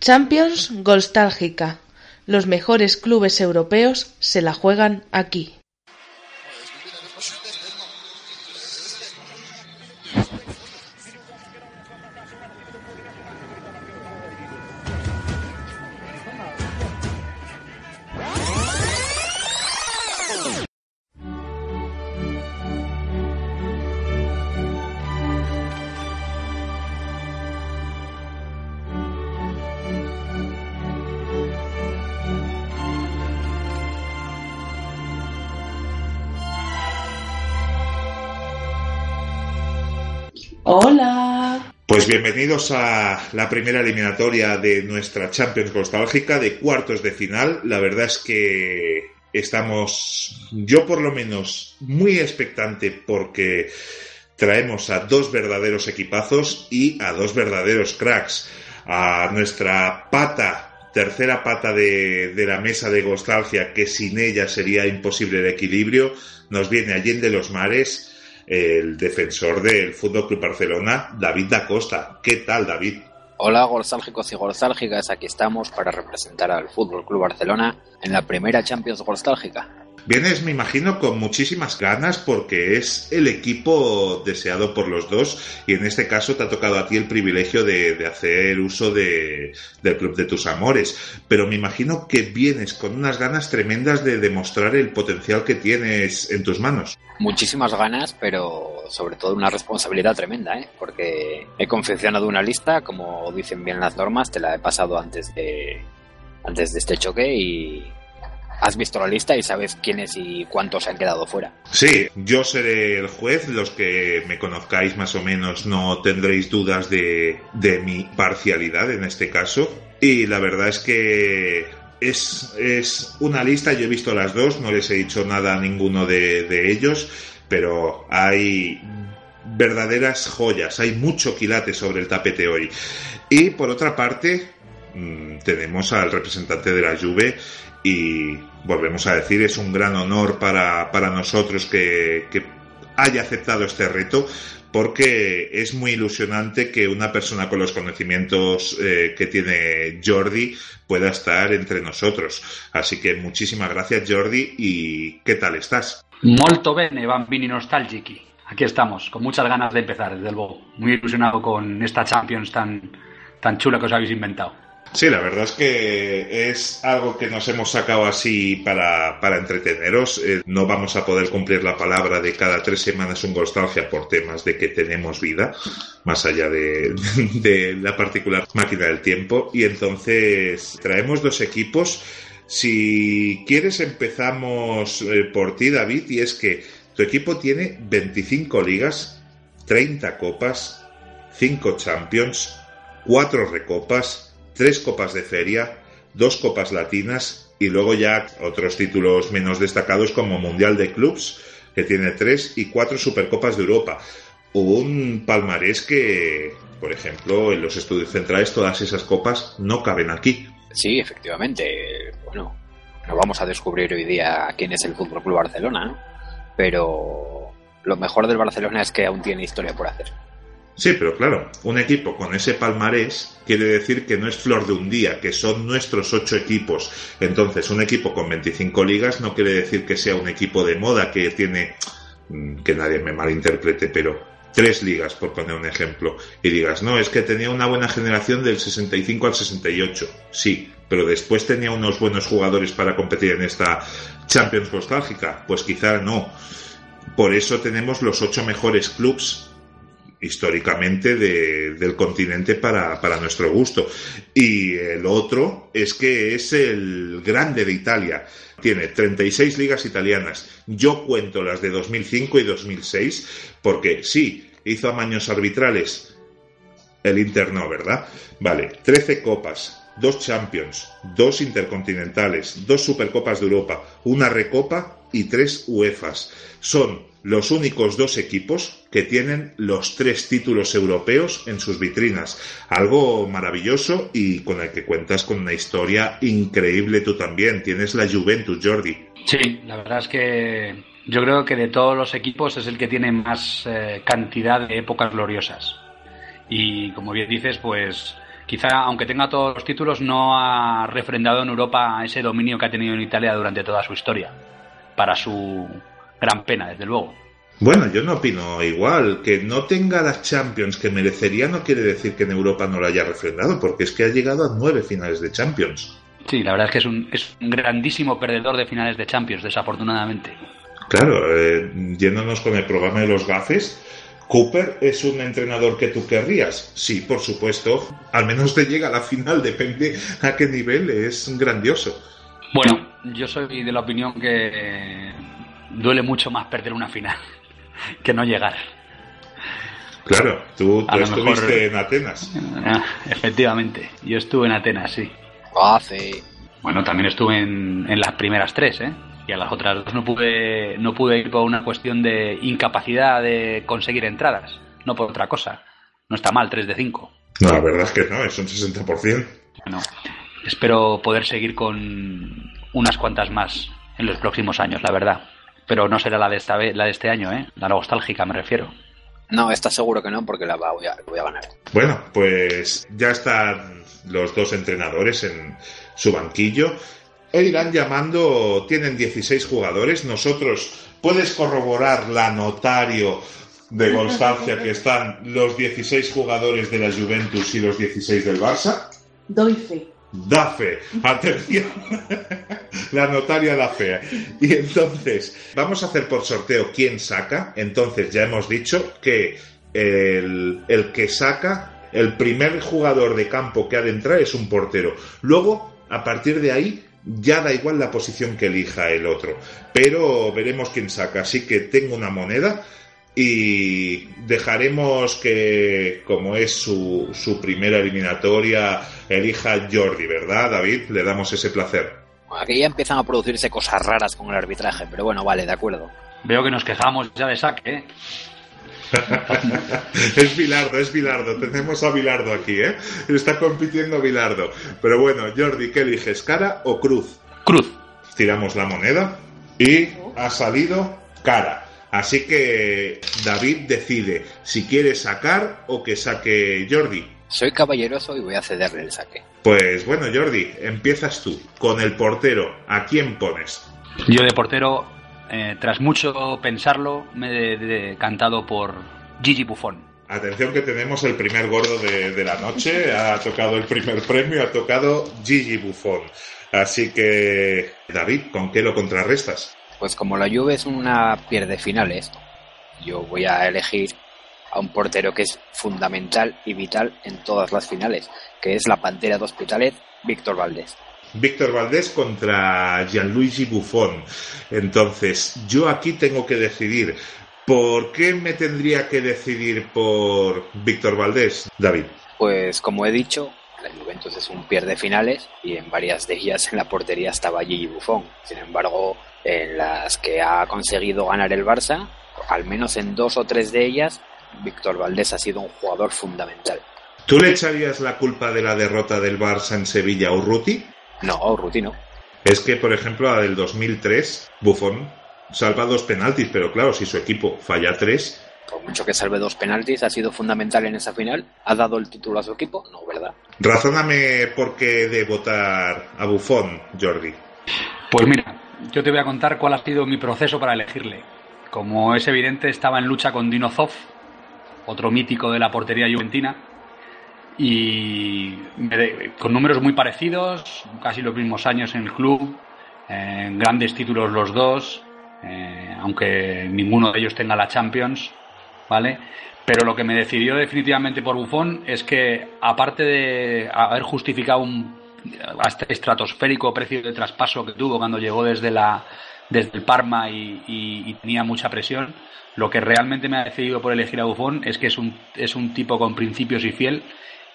Champions Golstálgica: Los mejores clubes europeos se la juegan aquí. Bienvenidos a la primera eliminatoria de nuestra Champions Nostálgica de cuartos de final. La verdad es que estamos, yo por lo menos, muy expectante porque traemos a dos verdaderos equipazos y a dos verdaderos cracks. A nuestra pata, tercera pata de, de la mesa de nostalgia, que sin ella sería imposible el equilibrio, nos viene Allende los Mares el defensor del Fútbol Club Barcelona, David da Costa. ¿Qué tal, David? Hola, golsálgicos y golsálgicas. Aquí estamos para representar al Fútbol Club Barcelona en la primera Champions Golsálgica. Vienes, me imagino, con muchísimas ganas porque es el equipo deseado por los dos y en este caso te ha tocado a ti el privilegio de, hacer uso de, del club de tus amores. Pero me imagino que vienes con unas ganas tremendas de demostrar el potencial que tienes en tus manos. Muchísimas ganas, pero sobre todo una responsabilidad tremenda, ¿eh? porque he confeccionado una lista, como dicen bien las normas, te la he pasado antes de, antes de este choque y has visto la lista y sabes quiénes y cuántos han quedado fuera. Sí, yo seré el juez, los que me conozcáis más o menos no tendréis dudas de, mi parcialidad en este caso. Y la verdad es que es, es, una lista, yo he visto las dos, no les he dicho nada a ninguno de, de ellos, pero hay verdaderas joyas, hay mucho quilate sobre el tapete hoy. Y por otra parte, mm, tenemos al representante de la Juve y volvemos a decir, es un gran honor para, para nosotros que, que haya aceptado este reto porque es muy ilusionante que una persona con los conocimientos eh, que tiene Jordi pueda estar entre nosotros. Así que muchísimas gracias Jordi y ¿qué tal estás? Molto bene, bambini nostalgici. Aquí estamos, con muchas ganas de empezar, desde luego. Muy ilusionado con esta Champions tan, tan chula que os habéis inventado. Sí, la verdad es que es algo que nos hemos sacado así para, para entreteneros. Eh, no vamos a poder cumplir la palabra de cada tres semanas un nostalgia por temas de que tenemos vida, más allá de, de la particular máquina del tiempo. Y entonces traemos dos equipos. Si quieres empezamos eh, por ti, David, y es que tu equipo tiene 25 ligas, 30 copas, 5 champions, 4 recopas, tres copas de feria, dos copas latinas y luego ya otros títulos menos destacados como Mundial de Clubs, que tiene tres, y cuatro Supercopas de Europa. Un palmarés que, por ejemplo, en los estudios centrales todas esas copas no caben aquí. Sí, efectivamente. Bueno, no vamos a descubrir hoy día quién es el Fútbol Club Barcelona, pero lo mejor del Barcelona es que aún tiene historia por hacer. Sí, pero claro, un equipo con ese palmarés quiere decir que no es flor de un día, que son nuestros ocho equipos. Entonces, un equipo con 25 ligas no quiere decir que sea un equipo de moda que tiene, mm, que nadie me malinterprete, pero tres ligas, por poner un ejemplo, y digas, no, es que tenía una buena generación del 65 al 68. Sí, pero después tenía unos buenos jugadores para competir en esta Champions nostálgica. Pues quizá no. Por eso tenemos los ocho mejores clubs históricamente del continente para, para, nuestro gusto. Y el otro es que es el grande de Italia. Tiene 36 ligas italianas. Yo cuento las de 2005 y 2006 porque sí, hizo amaños arbitrales. El Inter no, ¿verdad? Vale, 13 copas, dos Champions, dos Intercontinentales, dos Supercopas de Europa, una Recopa y tres UEFAs. Son los únicos dos equipos que tienen los tres títulos europeos en sus vitrinas. Algo maravilloso y con el que cuentas con una historia increíble tú también. Tienes la Juventus, Jordi. Sí, la verdad es que yo creo que de todos los equipos es el que tiene más eh, cantidad de épocas gloriosas. Y como bien dices, pues quizá aunque tenga todos los títulos, no ha refrendado en Europa ese dominio que ha tenido en Italia durante toda su historia. Para su gran pena, desde luego. Bueno, yo no opino igual. Que no tenga las Champions que merecería no quiere decir que en Europa no lo haya refrendado, porque es que ha llegado a nueve finales de Champions. Sí, la verdad es que es un, es un grandísimo perdedor de finales de Champions, desafortunadamente. Claro, eh, yéndonos con el programa de los gafes, ¿Cooper es un entrenador que tú querrías? Sí, por supuesto. Al menos te llega a la final, depende a qué nivel, es grandioso. Bueno, yo soy de la opinión que duele mucho más perder una final que no llegar. Claro, tú, tú estuviste en Atenas. Ah, efectivamente, yo estuve en Atenas, sí. Hace. Bueno, también estuve en, en, las primeras tres, ¿eh? Y a las otras dos no pude, no pude ir por una cuestión de incapacidad de conseguir entradas, no por otra cosa. No está mal, 3 de 5. No, la verdad es que no, es un 60%. Bueno, espero poder seguir con unas cuantas más en los próximos años, la verdad. Pero no será la de, esta vez, la de este año, ¿eh? La nostálgica, me refiero. No, está seguro que no, porque la voy a, voy a ganar. Bueno, pues ya están los dos entrenadores en su banquillo. E irán llamando, tienen 16 jugadores. Nosotros, puedes corroborar la notario de constancia que están los 16 jugadores de la Juventus y los 16 del Barça. Doy fe. Da fe, atención, la notaria da fe. Y entonces, vamos a hacer por sorteo quién saca. Entonces, ya hemos dicho que el, el que saca, el primer jugador de campo que ha de entrar es un portero. Luego, a partir de ahí, ya da igual la posición que elija el otro. Pero veremos quién saca. Así que tengo una moneda y dejaremos que, como es su, su primera eliminatoria, elija Jordi, ¿verdad, David? Le damos ese placer. Aquí ya empiezan a producirse cosas raras con el arbitraje, pero bueno, vale, de acuerdo. Veo que nos quejamos ya de saque, ¿eh? es Bilardo, es Bilardo. Tenemos a Bilardo aquí, ¿eh? Está compitiendo Bilardo. Pero bueno, Jordi, ¿qué eliges? ¿Cara o cruz? Cruz. Tiramos la moneda y ha salido cara. Así que David decide si quiere sacar o que saque Jordi. Soy caballeroso y voy a cederle el saque. Pues bueno, Jordi, empiezas tú. Con el portero, ¿a quién pones? Yo de portero, eh, tras mucho pensarlo, me he decantado por Gigi Buffon. Atención que tenemos el primer gordo de, de, la noche, ha tocado el primer premio, ha tocado Gigi Buffon. Así que, David, ¿con qué lo contrarrestas? Pues como la Juve es una pierde finales, yo voy a elegir a un portero que es fundamental y vital en todas las finales, que es la Pantera de Hospitalet, Víctor Valdés. Víctor Valdés contra Gianluigi Buffon. Entonces, yo aquí tengo que decidir. ¿Por qué me tendría que decidir por Víctor Valdés, David? Pues como he dicho, la Juventus es un pierde finales y en varias de ellas en la portería estaba Gigi Buffon. Sin embargo, en las que ha conseguido ganar el Barça, al menos en dos o tres de ellas, Víctor Valdés ha sido un jugador fundamental. ¿Tú le echarías la culpa de la derrota del Barça en Sevilla a Urruti? No, a Urruti no. Es que, por ejemplo, la del 2003, Buffon salva dos penaltis, pero claro, si su equipo falla tres... Por mucho que salve dos penaltis, ha sido fundamental en esa final. ¿Ha dado el título a su equipo? No, ¿verdad? Razóname por qué de votar a Buffon, Jordi. Pues mira, yo te voy a contar cuál ha sido mi proceso para elegirle. Como es evidente, estaba en lucha con Dino Zoff, otro mítico de la portería juventina, y con números muy parecidos, casi los mismos años en el club, grandes títulos los dos, eh, aunque ninguno de ellos tenga la Champions, ¿vale? Pero lo que me decidió definitivamente por Buffon es que, aparte de haber justificado un estratosférico precio de traspaso que tuvo cuando llegó desde la desde el Parma y, y, y, tenía mucha presión. Lo que realmente me ha decidido por elegir a Buffon es que es un, es un tipo con principios y fiel.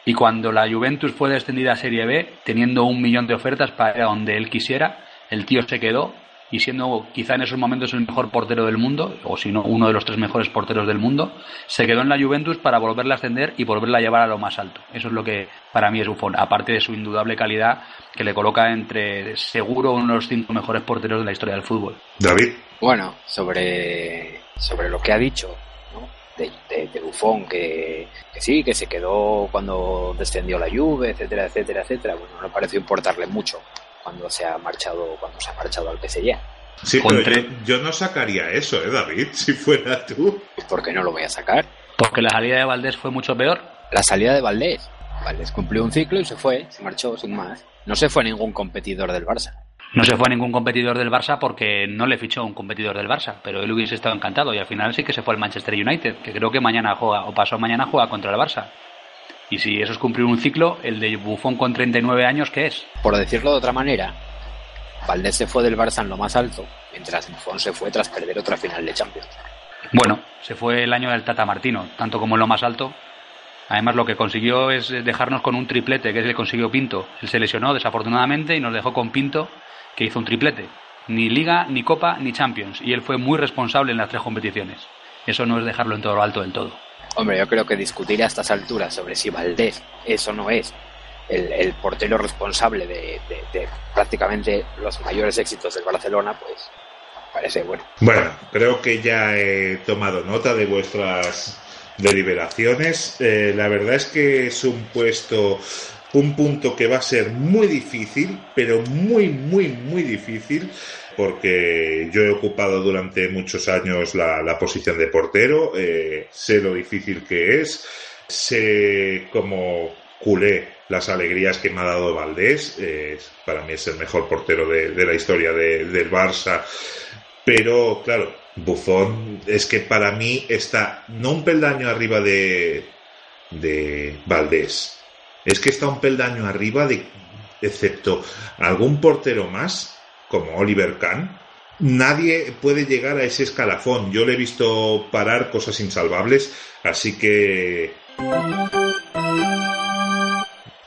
Y cuando la Juventus fue descendida a Serie B, teniendo un millón de ofertas para ir a donde él quisiera, el tío se quedó y siendo quizá en esos momentos el mejor portero del mundo, o si no uno de los tres mejores porteros del mundo, se quedó en la Juventus para volverla a ascender y volverla a llevar a lo más alto. Eso es lo que para mí es Buffon, aparte de su indudable calidad que le coloca entre seguro uno de los cinco mejores porteros de la historia del fútbol. David. Bueno, sobre, sobre lo que ha dicho, ¿no? de, de, Buffon que, sí, que se quedó cuando descendió la Juve, etcétera, etcétera, etcétera. Bueno, no pareció importarle mucho cuando se ha marchado, cuando se ha marchado al PSG. Sí, pero yo, no sacaría eso, ¿eh, David? Si fuera tú. ¿Por qué no lo voy a sacar? Porque la salida de Valdés fue mucho peor. La salida de Valdés. Valdés cumplió un ciclo y se fue, se marchó sin más. No se fue a ningún competidor del Barça. No se fue a ningún competidor del Barça porque no le fichó un competidor del Barça, pero él hubiese estado encantado y al final sí que se fue al Manchester United, que creo que mañana juega o pasó mañana juega contra el Barça. Y si eso es cumplir un ciclo, el de Buffon con 39 años, ¿qué es? Por decirlo de otra manera, Valdés se fue del Barça en lo más alto, mientras Buffon se fue tras perder otra final de Champions. Bueno, se fue el año del Tata Martino, tanto como en lo más alto. Además, lo que consiguió es dejarnos con un triplete, que es el que consiguió Pinto. Él se lesionó desafortunadamente y nos dejó con Pinto que hizo un triplete. Ni Liga, ni Copa, ni Champions. Y él fue muy responsable en las tres competiciones. Eso no es dejarlo en todo lo alto del todo. Hombre, yo creo que discutir a estas alturas sobre si Valdés eso no es el, portero responsable de, prácticamente los mayores éxitos del Barcelona, pues parece bueno. Bueno, creo que ya he tomado nota de vuestras deliberaciones. Eh, la verdad es que es un puesto un punto que va a ser muy difícil, pero muy, muy, muy difícil, porque yo he ocupado durante muchos años la, posición de portero, eh, sé lo difícil que es, sé como culé las alegrías que me ha dado Valdés, para mí es el mejor portero de, la historia del Barça, pero claro, Buffon es que para mí está no un peldaño arriba de, de Valdés, es que está un peldaño arriba de, excepto algún portero más, como Oliver Kahn, nadie puede llegar a ese escalafón. Yo le he visto parar cosas insalvables, así que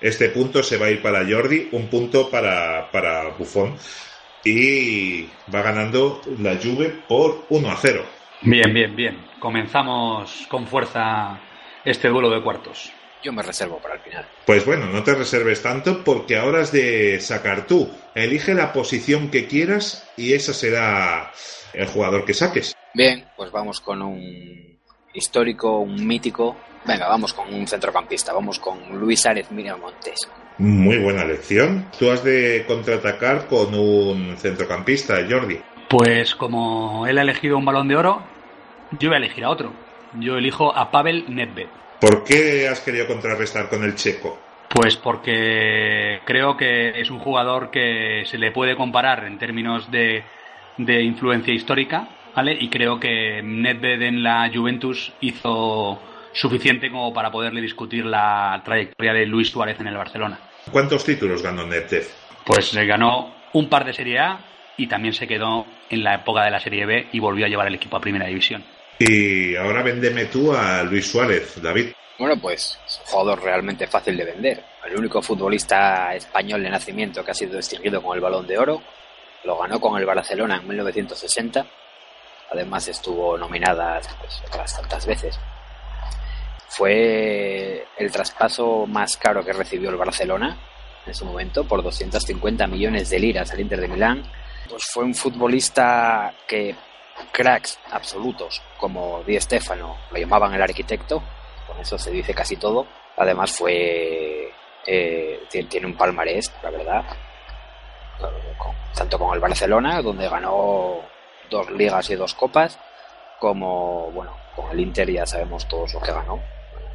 este punto se va a ir para Jordi, un punto para, para Buffon. Y va ganando la Juve por 1 a 0. Bien, bien, bien. Comenzamos con fuerza este duelo de cuartos. Yo me reservo para el final. Pues bueno, no te reserves tanto porque ahora has de sacar tú. Elige la posición que quieras y esa será el jugador que saques. Bien, pues vamos con un histórico, un mítico. Venga, vamos con un centrocampista. Vamos con Luis Árez Montes. Muy buena elección. Tú has de contraatacar con un centrocampista, Jordi. Pues como él ha elegido un balón de oro, yo voy a elegir a otro. Yo elijo a Pavel Nedved. ¿Por qué has querido contrarrestar con el checo? Pues porque creo que es un jugador que se le puede comparar en términos de, influencia histórica, ¿vale? Y creo que Nedved en la Juventus hizo suficiente como para poderle discutir la trayectoria de Luis Suárez en el Barcelona. ¿Cuántos títulos ganó Nedved? Pues ganó un par de Serie A y también se quedó en la época de la Serie B y volvió a llevar el equipo a Primera División. Y ahora véndeme tú a Luis Suárez, David. Bueno, pues es un jugador realmente fácil de vender. El único futbolista español de nacimiento que ha sido distinguido con el balón de oro. Lo ganó con el Barcelona en 1960. Además estuvo nominada pues, otras tantas veces. Fue el traspaso más caro que recibió el Barcelona en su momento por 250 millones de liras al Inter de Milán. Pues fue un futbolista que cracks absolutos como Di Stefano lo llamaban el arquitecto, con eso se dice casi todo. Además fue eh, tiene un palmarés, la verdad, tanto con el Barcelona, donde ganó dos ligas y dos copas, como bueno, con el Inter ya sabemos todos lo que ganó,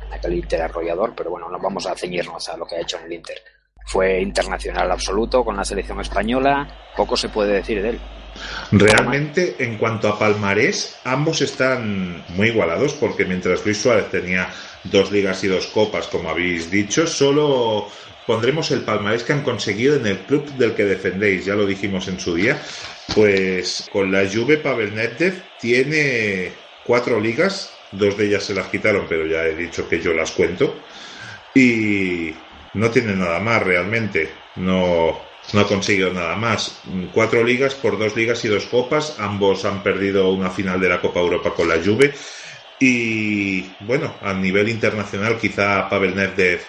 en aquel Inter arrollador, pero bueno, no vamos a ceñirnos a lo que ha hecho en el Inter. Fue internacional absoluto con la selección española, poco se puede decir de él. Realmente, en cuanto a palmarés, ambos están muy igualados porque mientras Luis Suárez tenía dos ligas y dos copas, como habéis dicho, solo pondremos el palmarés que han conseguido en el club del que defendéis, ya lo dijimos en su día. Pues con la Juve, Pavel Nedved tiene cuatro ligas, dos de ellas se las quitaron, pero ya he dicho que yo las cuento. Y no tiene nada más realmente. No, no ha conseguido nada más. Cuatro ligas por dos ligas y dos copas. Ambos han perdido una final de la Copa Europa con la Juve. Y bueno, a nivel internacional quizá Pavel Nedved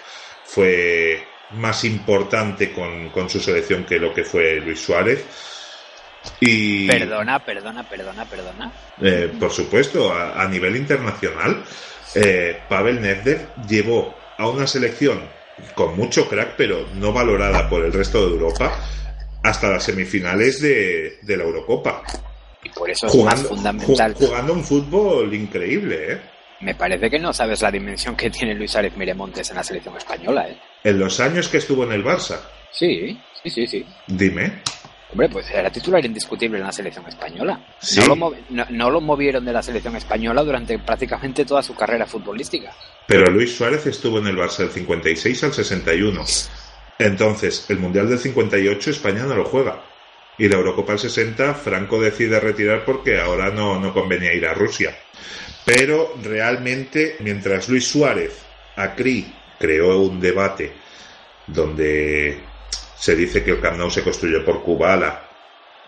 fue más importante con, su selección que lo que fue Luis Suárez. Y, Perdona, perdona, perdona, perdona. eh, por supuesto, a, a nivel internacional, eh, Pavel Nedved llevó a una selección con mucho crack, pero no valorada por el resto de Europa, hasta las semifinales de, de la Eurocopa. Y por eso es más fundamental. ju- jugando un fútbol increíble, ¿eh? Me parece que no sabes la dimensión que tiene Luis Suárez Miramontes en la selección española, ¿eh? En los años que estuvo en el Barça, Sí, sí, sí, sí. dime. Hombre, pues era titular indiscutible en la selección española. Sí. No, lo movi- no- no lo movieron de la selección española durante prácticamente toda su carrera futbolística. Pero Luis Suárez estuvo en el Barça del 56 al 61. Entonces, el Mundial del 58 España no lo juega. Y la Eurocopa del 60 Franco decide retirar porque ahora no, no convenía ir a Rusia. Pero realmente, mientras Luis Suárez, Acri, creó un debate donde se dice que el Camp se construyó por Kubala,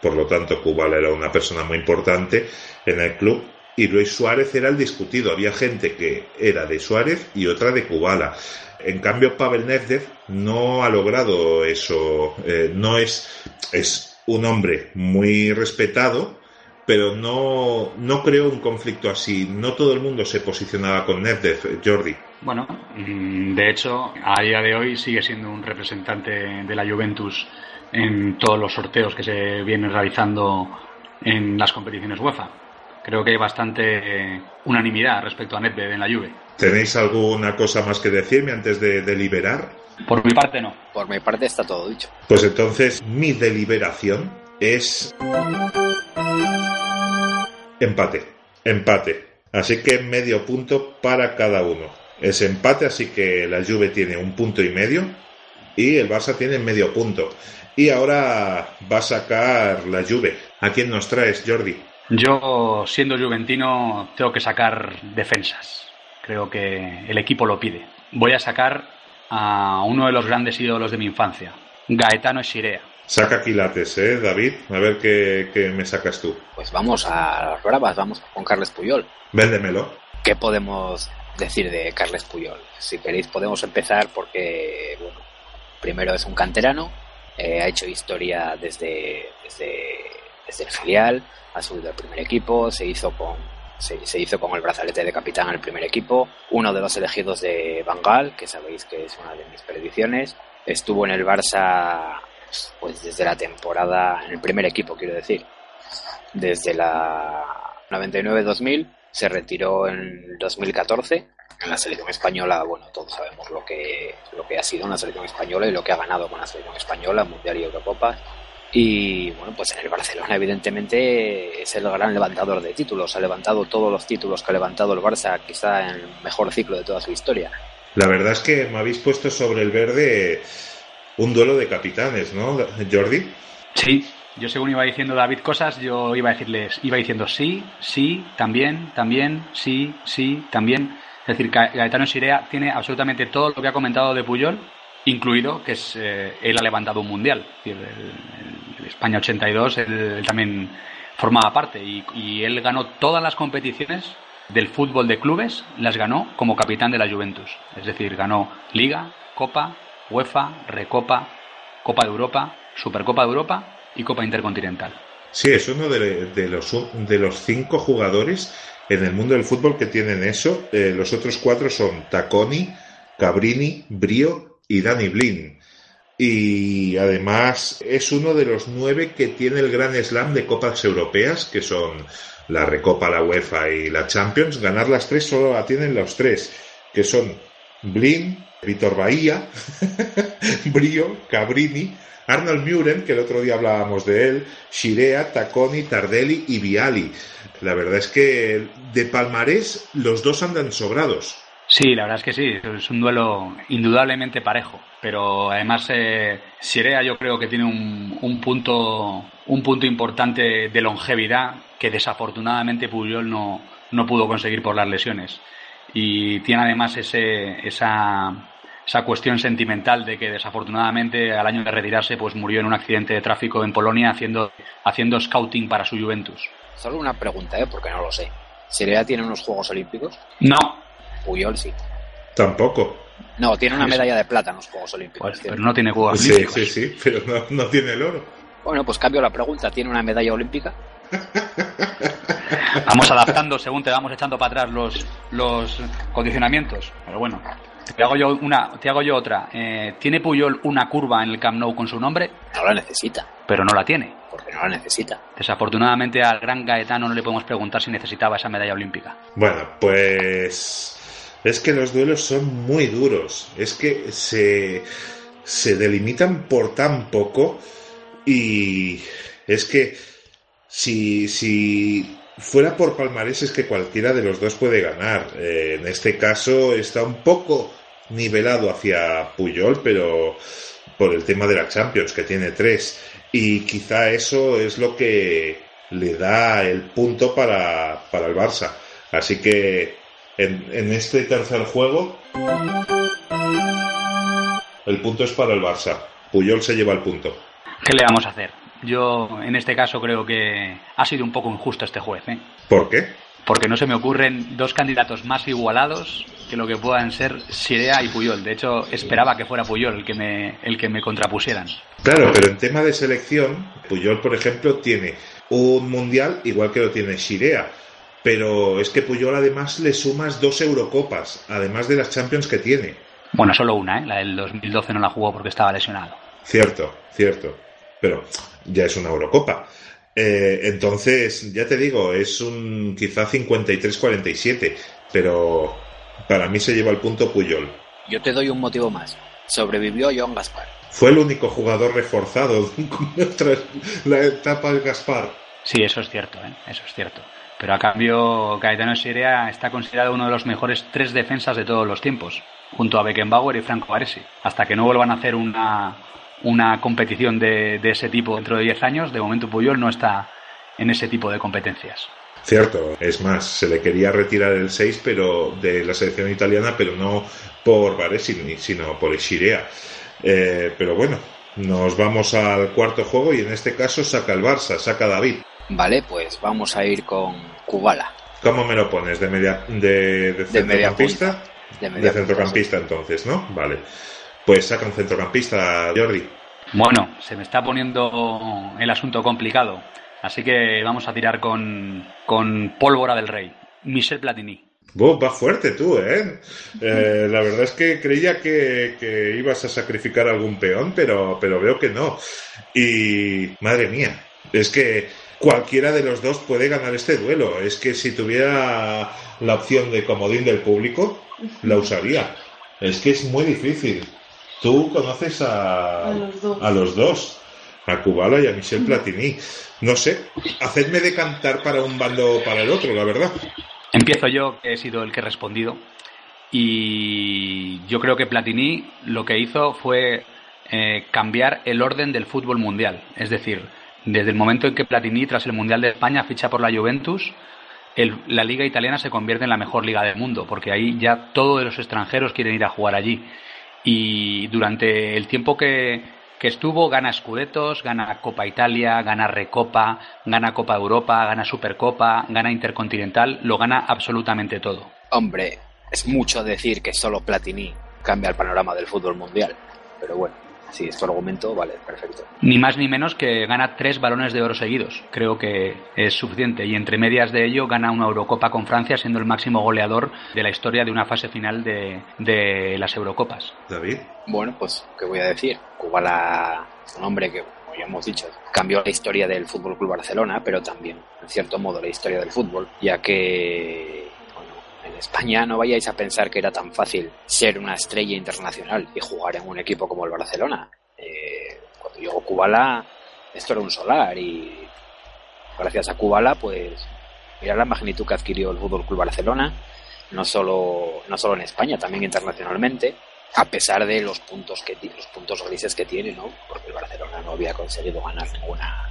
por lo tanto Kubala era una persona muy importante en el club, y Luis Suárez era el discutido. Había gente que era de Suárez y otra de Kubala. En cambio, Pavel Nedved no ha logrado eso. Eh, no es, es un hombre muy respetado, pero no, no creó un conflicto así. No todo el mundo se posicionaba con Nedved, Jordi. Bueno, mm, de hecho, a día de hoy sigue siendo un representante de la Juventus en todos los sorteos que se vienen realizando en las competiciones UEFA. Creo que hay bastante eh, unanimidad respecto a Nedved en la Juve. ¿Tenéis alguna cosa más que decirme antes de deliberar? Por mi parte, no. Por mi parte está todo dicho. Pues entonces mi deliberación es empate, empate. Así que medio punto para cada uno. Es empate, así que la Juve tiene un punto y medio y el Barça tiene medio punto. Y ahora va a sacar la Juve. ¿A quién nos traes, Jordi? Yo, siendo juventino, tengo que sacar defensas. Creo que el equipo lo pide. Voy a sacar a uno de los grandes ídolos de mi infancia, Gaetano Scirea. Saca quilates, ¿eh, David? A ver qué, qué me sacas tú. Pues vamos a las bravas, vamos con Carles Puyol. Véndemelo. ¿Qué podemos decir de Carles Puyol? Si queréis podemos empezar porque, bueno, primero es un canterano, eh, ha hecho historia desde, desde, desde el filial, ha subido al primer equipo, se hizo con se, se hizo con el brazalete de capitán el primer equipo, uno de los elegidos de Bangal, que sabéis que es una de mis predicciones, estuvo en el Barça pues desde la temporada, en el primer equipo quiero decir, desde la 99-2000, se retiró en 2014 en la selección española, bueno, todos sabemos lo que, lo que ha sido en la selección española y lo que ha ganado con la selección española, Mundial y Eurocopas. Y bueno, pues en el Barcelona, evidentemente, es el gran levantador de títulos. Ha levantado todos los títulos que ha levantado el Barça, quizá en el mejor ciclo de toda su historia. La verdad es que me habéis puesto sobre el verde un duelo de capitanes, ¿no, Jordi? Sí, yo según iba diciendo David cosas, yo iba a decirles, iba diciendo sí, sí, también, también, sí, sí, también. Es decir, Ga- Gaetano Sirea tiene absolutamente todo lo que ha comentado de Puyol, incluido que es eh, él ha levantado un mundial. Decir, el, el España 82, él, él también formaba parte y, y él ganó todas las competiciones del fútbol de clubes, las ganó como capitán de la Juventus. Es decir, ganó Liga, Copa, UEFA, Recopa, Copa de Europa, Supercopa de Europa y Copa Intercontinental. Sí, es uno de, los, de los cinco jugadores en el mundo del fútbol que tienen eso. Eh, los otros cuatro son Taconi, Cabrini, Brio y Dani Blin. Y además es uno de los nueve que tiene el gran slam de copas europeas, que son la Recopa, la UEFA y la Champions. Ganar las tres solo la tienen los tres, que son Blin, Víctor Bahía, Brio, Cabrini, Arnold Muren, que el otro día hablábamos de él, Shirea, Taconi, Tardelli y Viali. La verdad es que de palmarés los dos andan sobrados. Sí, la verdad es que sí, es un duelo indudablemente parejo, pero además eh, Sirea yo creo que tiene un, un, punto un punto importante de longevidad que desafortunadamente Puyol no, no pudo conseguir por las lesiones y tiene además ese, esa, esa cuestión sentimental de que desafortunadamente al año de retirarse pues murió en un accidente de tráfico en Polonia haciendo, haciendo scouting para su Juventus. Solo una pregunta, ¿eh? porque no lo sé. ¿Sirea tiene unos Juegos Olímpicos? No, Puyol sí. Tampoco. No, tiene una medalla de plata en los Juegos Olímpicos. pues, pero no tiene Juegos Sí, Olímpicos. sí, sí, pero no, no tiene el oro. Bueno, pues cambio la pregunta. ¿Tiene una medalla olímpica? Vamos adaptando según te vamos echando para atrás los, los condicionamientos. Pero bueno, te hago yo una, te hago yo otra. Eh, ¿Tiene Puyol una curva en el Camp Nou con su nombre? No la necesita. Pero no la tiene. Porque no la necesita. Desafortunadamente al gran Gaetano no le podemos preguntar si necesitaba esa medalla olímpica. Bueno, pues es que los duelos son muy duros. Es que se, se delimitan por tan poco y es que si, si fuera por palmarés es que cualquiera de los dos puede ganar. Eh, en este caso está un poco nivelado hacia Puyol, pero por el tema de la Champions, que tiene tres. Y quizá eso es lo que le da el punto para, para el Barça. Así que en, en este tercer juego, el punto es para el Barça. Puyol se lleva el punto. ¿Qué le vamos a hacer? Yo en este caso creo que ha sido un poco injusto este juez. ¿eh? ¿Por qué? Porque no se me ocurren dos candidatos más igualados que lo que puedan ser Sirea y Puyol. De hecho, esperaba que fuera Puyol el que me, el que me contrapusieran. Claro, pero en tema de selección, Puyol, por ejemplo, tiene un mundial igual que lo tiene Shirea. Pero es que Puyol además le sumas dos Eurocopas, además de las Champions que tiene. Bueno, solo una, ¿eh? La del 2012 no la jugó porque estaba lesionado. Cierto, cierto. Pero ya es una Eurocopa. Eh, entonces, ya te digo, es un quizá 53-47, pero para mí se lleva el punto Puyol. Yo te doy un motivo más. Sobrevivió Joan Gaspar. Fue el único jugador reforzado tras la etapa de Gaspar. Sí, eso es cierto, ¿eh? eso es cierto. Pero a cambio, Caetano Sirea está considerado uno de los mejores tres defensas de todos los tiempos, junto a Beckenbauer y Franco Baresi. Hasta que no vuelvan a hacer una, una competición de, de ese tipo dentro de 10 años, de momento Puyol no está en ese tipo de competencias. Cierto, es más, se le quería retirar el 6 pero, de la selección italiana, pero no por Baresi, sino por Eshirea. Eh, pero bueno, nos vamos al cuarto juego y en este caso saca el Barça, saca David. Vale, pues vamos a ir con Kubala. ¿Cómo me lo pones? ¿De, media, de, de centrocampista? De, de centrocampista entonces, ¿no? Vale. Pues saca un centrocampista, Jordi. Bueno, se me está poniendo el asunto complicado. Así que vamos a tirar con, con pólvora del rey. Michel Platini. Vos va fuerte tú, ¿eh? ¿eh? La verdad es que creía que, que, ibas a sacrificar algún peón, pero, pero veo que no. Y madre mía, es que cualquiera de los dos puede ganar este duelo. Es que si tuviera la opción de comodín del público, la usaría. Es que es muy difícil. Tú conoces a, A los dos. a los dos, a Kubala y a Michel Platini. No sé, hacedme decantar para un bando o para el otro, la verdad. Empiezo yo, que he sido el que he respondido. Y yo creo que Platini lo que hizo fue eh, cambiar el orden del fútbol mundial. Es decir, desde el momento en que Platini, tras el Mundial de España, ficha por la Juventus, el- la liga italiana se convierte en la mejor liga del mundo, porque ahí ya todos los extranjeros quieren ir a jugar allí. Y durante el tiempo que, estuvo, gana Scudettos, gana Copa Italia, gana Recopa, gana Copa Europa, gana Supercopa, gana Intercontinental, lo gana absolutamente todo. Hombre, es mucho decir que solo Platini cambia el panorama del fútbol mundial. Pero bueno, si es tu argumento, vale, perfecto. Ni más ni menos que gana tres balones de oro seguidos. Creo que es suficiente. Y entre medias de ello gana una Eurocopa con Francia, siendo el máximo goleador de la historia de una fase final de, de las Eurocopas. David. Bueno, pues, ¿qué voy a decir? Kubala es un hombre que, como ya hemos dicho, cambió la historia del Fútbol Club Barcelona, pero también, en cierto modo, la historia del fútbol, ya que España no vayáis a pensar que era tan fácil ser una estrella internacional y jugar en un equipo como el Barcelona. Eh, cuando llegó Kubala, esto era un solar y gracias a Kubala, pues, mira la magnitud que adquirió el Fútbol Club Barcelona, no solo, no solo en España, también internacionalmente a pesar de los puntos que los puntos grises que tiene, ¿no? Porque el Barcelona no había conseguido ganar ninguna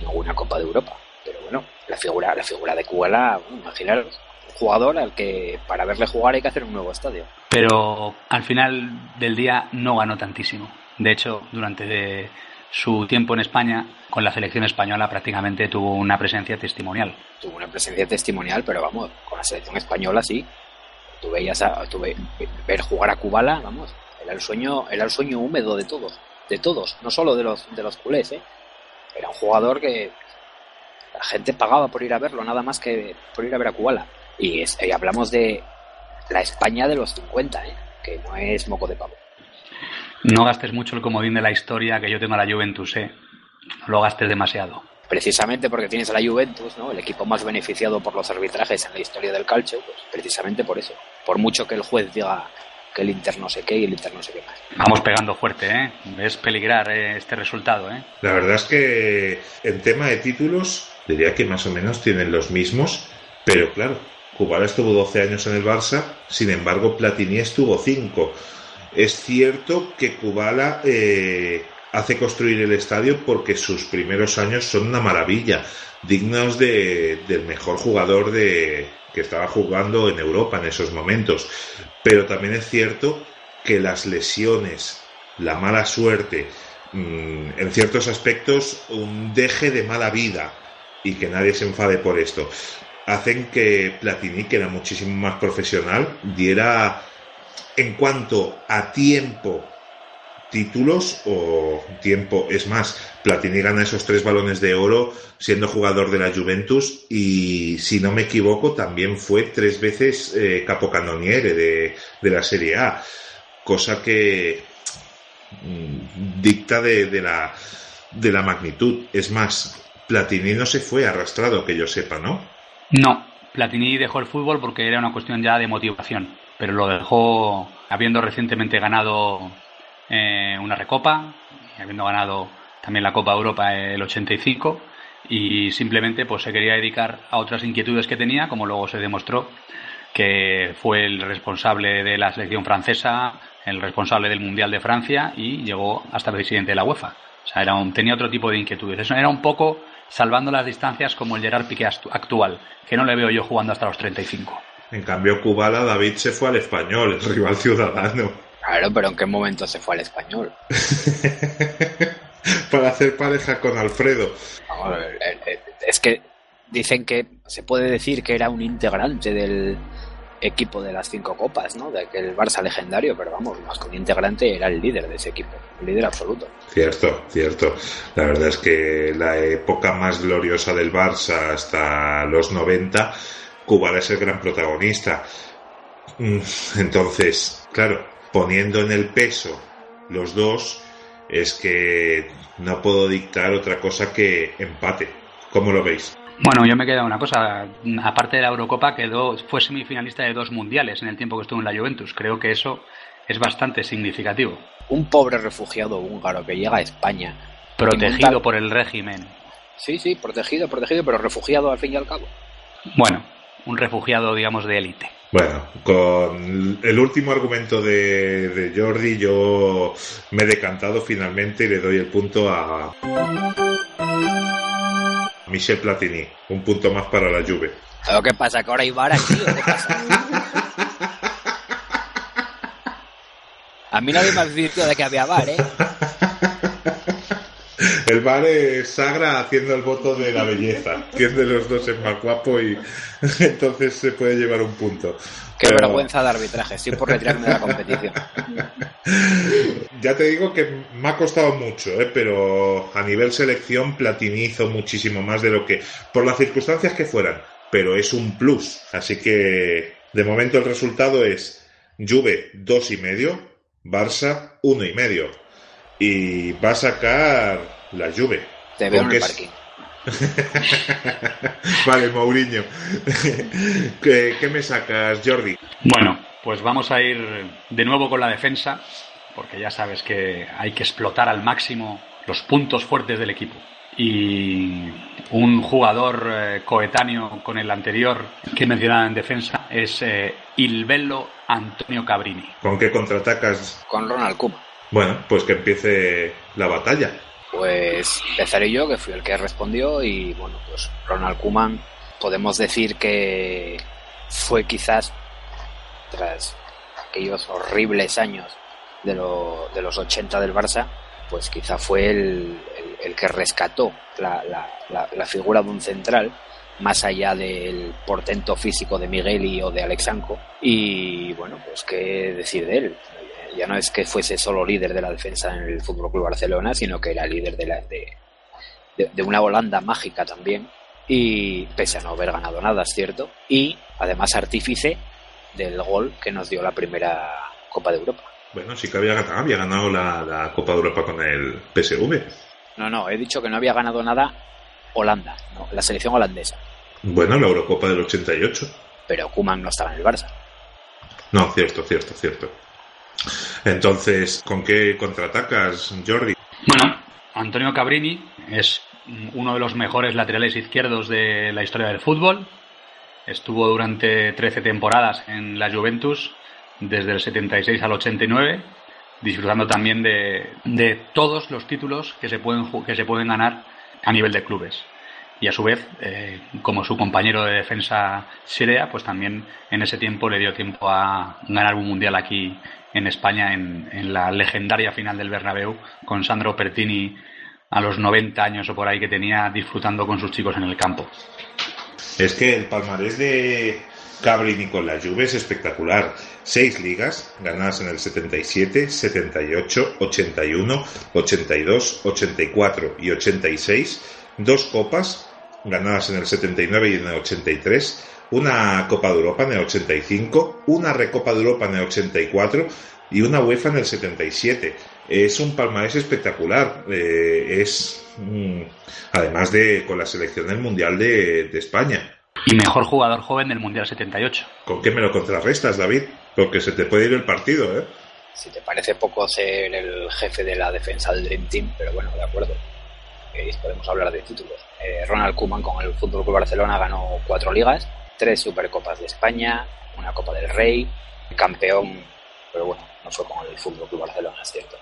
ninguna Copa de Europa. Pero bueno, la figura la figura de Kubala, bueno, imaginaros, jugador al que para verle jugar hay que hacer un nuevo estadio. Pero al final del día no ganó tantísimo. De hecho, durante de- su tiempo en España, con la selección española prácticamente tuvo una presencia testimonial. Tuvo una presencia testimonial, pero vamos, con la selección española sí. Tú veías a, tú ve- ver jugar a Kubala, vamos, era el sueño, era el sueño húmedo de todos, de todos, no solo de los de los culés, ¿eh? Era un jugador que la gente pagaba por ir a verlo, nada más que por ir a ver a Kubala. Y, es, y hablamos de la España de los 50, ¿eh? que no es moco de pavo. No gastes mucho el comodín de la historia que yo tengo a la Juventus, ¿eh? No lo gastes demasiado. Precisamente porque tienes a la Juventus, ¿no? El equipo más beneficiado por los arbitrajes en la historia del calcio, pues precisamente por eso. Por mucho que el juez diga que el Inter no sé qué y el Inter no sé qué más. Vamos pegando fuerte, ¿eh? Ves peligrar eh, este resultado, ¿eh? La verdad es que en tema de títulos diría que más o menos tienen los mismos, pero claro, Kubala estuvo 12 años en el Barça, sin embargo Platini estuvo 5. Es cierto que Kubala eh, hace construir el estadio porque sus primeros años son una maravilla, dignos de, del mejor jugador de, que estaba jugando en Europa en esos momentos. Pero también es cierto que las lesiones, la mala suerte, mmm, en ciertos aspectos un deje de mala vida y que nadie se enfade por esto, hacen que Platini, que era muchísimo más profesional, diera en cuanto a tiempo títulos o tiempo. Es más, Platini gana esos tres balones de oro siendo jugador de la Juventus y, si no me equivoco, también fue tres veces eh, capocannoniere de, de, la Serie A, cosa que mmm, dicta de, de, la, de la magnitud. Es más, Platini no se fue arrastrado, que yo sepa, ¿no? No, Platini dejó el fútbol porque era una cuestión ya de motivación, pero lo dejó habiendo recientemente ganado eh, una recopa, habiendo ganado también la Copa Europa el 85 y simplemente pues se quería dedicar a otras inquietudes que tenía, como luego se demostró que fue el responsable de la selección francesa, el responsable del Mundial de Francia y llegó hasta presidente de la UEFA. O sea, era un, tenía otro tipo de inquietudes. Eso era un poco salvando las distancias como el Gerard Piqué actual, que no le veo yo jugando hasta los 35. En cambio, Kubala, David se fue al español, el rival ciudadano. Claro, pero ¿en qué momento se fue al español? Para hacer pareja con Alfredo. Vamos, es que dicen que se puede decir que era un integrante del equipo de las cinco copas, ¿no? De aquel Barça legendario, pero vamos, más que un integrante era el líder de ese equipo, el líder absoluto. Cierto, cierto. La verdad es que la época más gloriosa del Barça hasta los 90, Kubala es el gran protagonista. Entonces, claro, poniendo en el peso los dos, es que no puedo dictar otra cosa que empate. ¿Cómo lo veis? Bueno, yo me queda una cosa. Aparte de la Eurocopa, quedó, fue semifinalista de dos mundiales en el tiempo que estuvo en la Juventus. Creo que eso es bastante significativo. Un pobre refugiado húngaro que llega a España. Protegido monta... por el régimen. Sí, sí, protegido, protegido, pero refugiado al fin y al cabo. Bueno, un refugiado, digamos, de élite. Bueno, con el último argumento de, de, Jordi yo me he decantado finalmente y le doy el punto a Michel Platini. Un punto más para la Juve. ¿Pero qué pasa? ¿Que ahora hay VAR aquí o qué pasa? A mí nadie me advirtió de que había VAR, ¿eh? El bar es Sagra haciendo el voto de la belleza. ¿Quién de los dos es más guapo? Y entonces se puede llevar un punto. Qué Pero... vergüenza de arbitraje. Estoy por retirarme de la competición. Ya te digo que me ha costado mucho, ¿eh? pero a nivel selección Platini hizo muchísimo más de lo que, por las circunstancias que fueran, pero es un plus. Así que de momento el resultado es Juve dos y medio, Barça uno y medio y va a sacar la Juve. Te veo en el parking. vale, Mourinho. ¿Qué, ¿Qué, me sacas, Jordi? Bueno, pues vamos a ir de nuevo con la defensa, porque ya sabes que hay que explotar al máximo los puntos fuertes del equipo. Y un jugador eh, coetáneo con el anterior que mencionaba en defensa es eh, Il Bello Antonio Cabrini. ¿Con qué contraatacas? Con Ronald Koeman. Bueno, pues que empiece la batalla. Pues empezaré yo, que fui el que respondió, y bueno, pues Ronald Koeman, podemos decir que fue quizás, tras aquellos horribles años de, lo, de los 80 del Barça, pues quizá fue el, el, que rescató la, la, la, figura de un central, más allá del portento físico de Miguel o de Alexanco. Y bueno, pues qué decir de él ya no es que fuese solo líder de la defensa en el Fútbol Club Barcelona, sino que era líder de la, de, de, una Holanda mágica también, y pese a no haber ganado nada, es cierto, y además artífice del gol que nos dio la primera Copa de Europa. Bueno, sí que había ganado, había ganado la, Copa de Europa con el PSV. No, no, he dicho que no había ganado nada Holanda, la selección holandesa. Bueno, la Eurocopa del 88. Pero Kuman no estaba en el Barça. No, cierto, cierto, cierto. Entonces, ¿con qué contraatacas, Jordi? Bueno, Antonio Cabrini es uno de los mejores laterales izquierdos de la historia del fútbol. Estuvo durante 13 temporadas en la Juventus, desde el 76 al 89, disfrutando también de, todos los títulos que se, pueden, que se pueden ganar a nivel de clubes. Y a su vez, eh, como su compañero de defensa Sirea, pues también en ese tiempo le dio tiempo a ganar un mundial aquí en España en, la legendaria final del Bernabéu con Sandro Pertini a los 90 años o por ahí que tenía disfrutando con sus chicos en el campo. Es que el palmarés de Cabrini con la Juve es espectacular. Seis ligas ganadas en el 77, 78, 81, 82, 84 y 86. Dos copas ganadas en el 79 y en el 83 una Copa de Europa en el 85, una Recopa de Europa en el 84 y una UEFA en el 77. Es un palmarés espectacular. Eh, es mm, además de con la selección del Mundial de, España. Y mejor jugador joven del Mundial 78. ¿Con qué me lo contrarrestas, David? Porque se te puede ir el partido, ¿eh? Si te parece poco ser el jefe de la defensa del Dream Team, pero bueno, de acuerdo. Eh, podemos hablar de títulos. Eh, Ronald Koeman con el Fútbol Club Barcelona ganó cuatro ligas, tres Supercopas de España, una Copa del Rey, campeón, pero bueno, no fue con el Fútbol Club Barcelona, es cierto.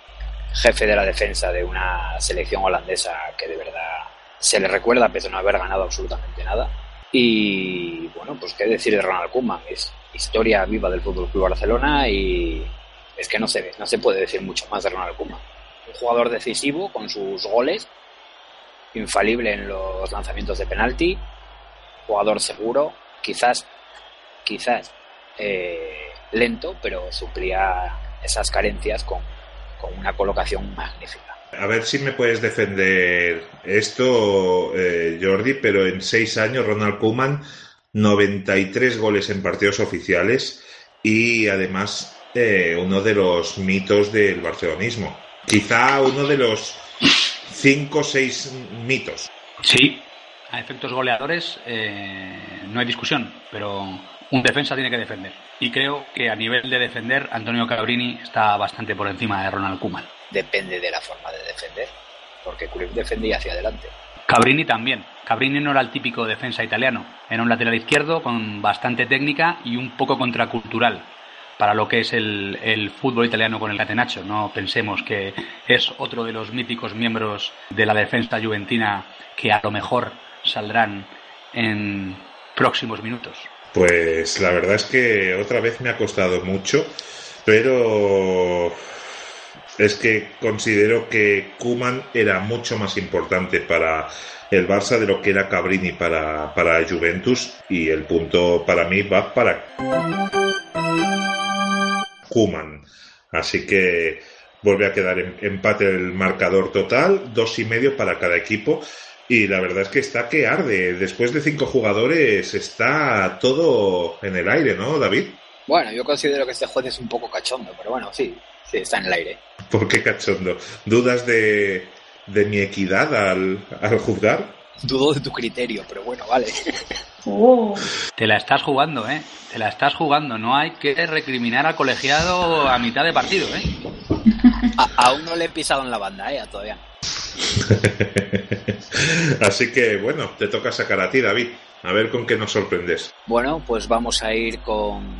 Jefe de la defensa de una selección holandesa que de verdad se le recuerda pese a no haber ganado absolutamente nada. Y bueno, pues qué decir de Ronald Koeman, es historia viva del Fútbol Club Barcelona y es que no se ve, no se puede decir mucho más de Ronald Koeman. Un jugador decisivo con sus goles, infalible en los lanzamientos de penalti, jugador seguro, quizás, quizás eh, lento, pero suplía esas carencias con, una colocación magnífica. A ver si me puedes defender esto, eh, Jordi, pero en seis años Ronald Koeman, 93 goles en partidos oficiales y además eh, uno de los mitos del barcelonismo. Quizá uno de los cinco o seis mitos. Sí, a efectos goleadores eh, no hay discusión, pero un defensa tiene que defender. Y creo que a nivel de defender, Antonio Cabrini está bastante por encima de Ronald Koeman. Depende de la forma de defender, porque Cruyff defendía hacia adelante. Cabrini también. Cabrini no era el típico defensa italiano. Era un lateral izquierdo con bastante técnica y un poco contracultural para lo que es el, el, fútbol italiano con el Catenaccio. No pensemos que es otro de los míticos miembros de la defensa juventina que a lo mejor saldrán en próximos minutos? Pues la verdad es que otra vez me ha costado mucho, pero es que considero que Kuman era mucho más importante para el Barça de lo que era Cabrini para, para Juventus y el punto para mí va para Kuman. Así que vuelve a quedar en empate el marcador total, dos y medio para cada equipo. Y la verdad es que está que arde. Después de cinco jugadores está todo en el aire, ¿no, David? Bueno, yo considero que este juez es un poco cachondo, pero bueno, sí, sí, está en el aire. ¿Por qué cachondo? ¿Dudas de, de mi equidad al, al juzgar? Dudo de tu criterio, pero bueno, vale. Oh. Te la estás jugando, ¿eh? Te la estás jugando. No hay que recriminar al colegiado a mitad de partido, ¿eh? aún no le he pisado en la banda, ¿eh? Todavía. Así que bueno, te toca sacar a ti, David. A ver con qué nos sorprendes. Bueno, pues vamos a ir con,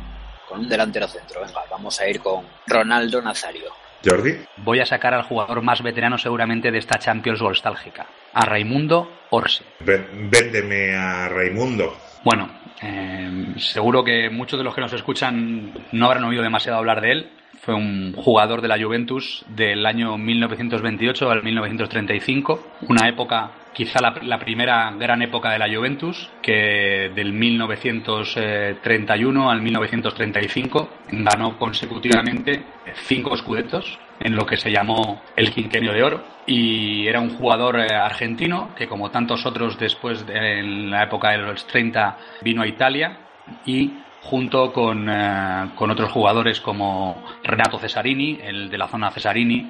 con un delantero centro. Venga, vamos a ir con Ronaldo Nazario. Jordi. Voy a sacar al jugador más veterano seguramente de esta Champions nostálgica, a Raimundo Orsi. Véndeme a Raimundo. Bueno, eh, seguro que muchos de los que nos escuchan no habrán oído demasiado hablar de él, fue un jugador de la Juventus del año 1928 al 1935, una época, quizá la, primera gran época de la Juventus, que del 1931 al 1935 ganó consecutivamente cinco escudetos en lo que se llamó el quinquenio de oro. Y era un jugador eh, argentino que como tantos otros después de en la época de los 30 vino a Italia y junto con, eh, con otros jugadores como Renato Cesarini, el de la zona Cesarini,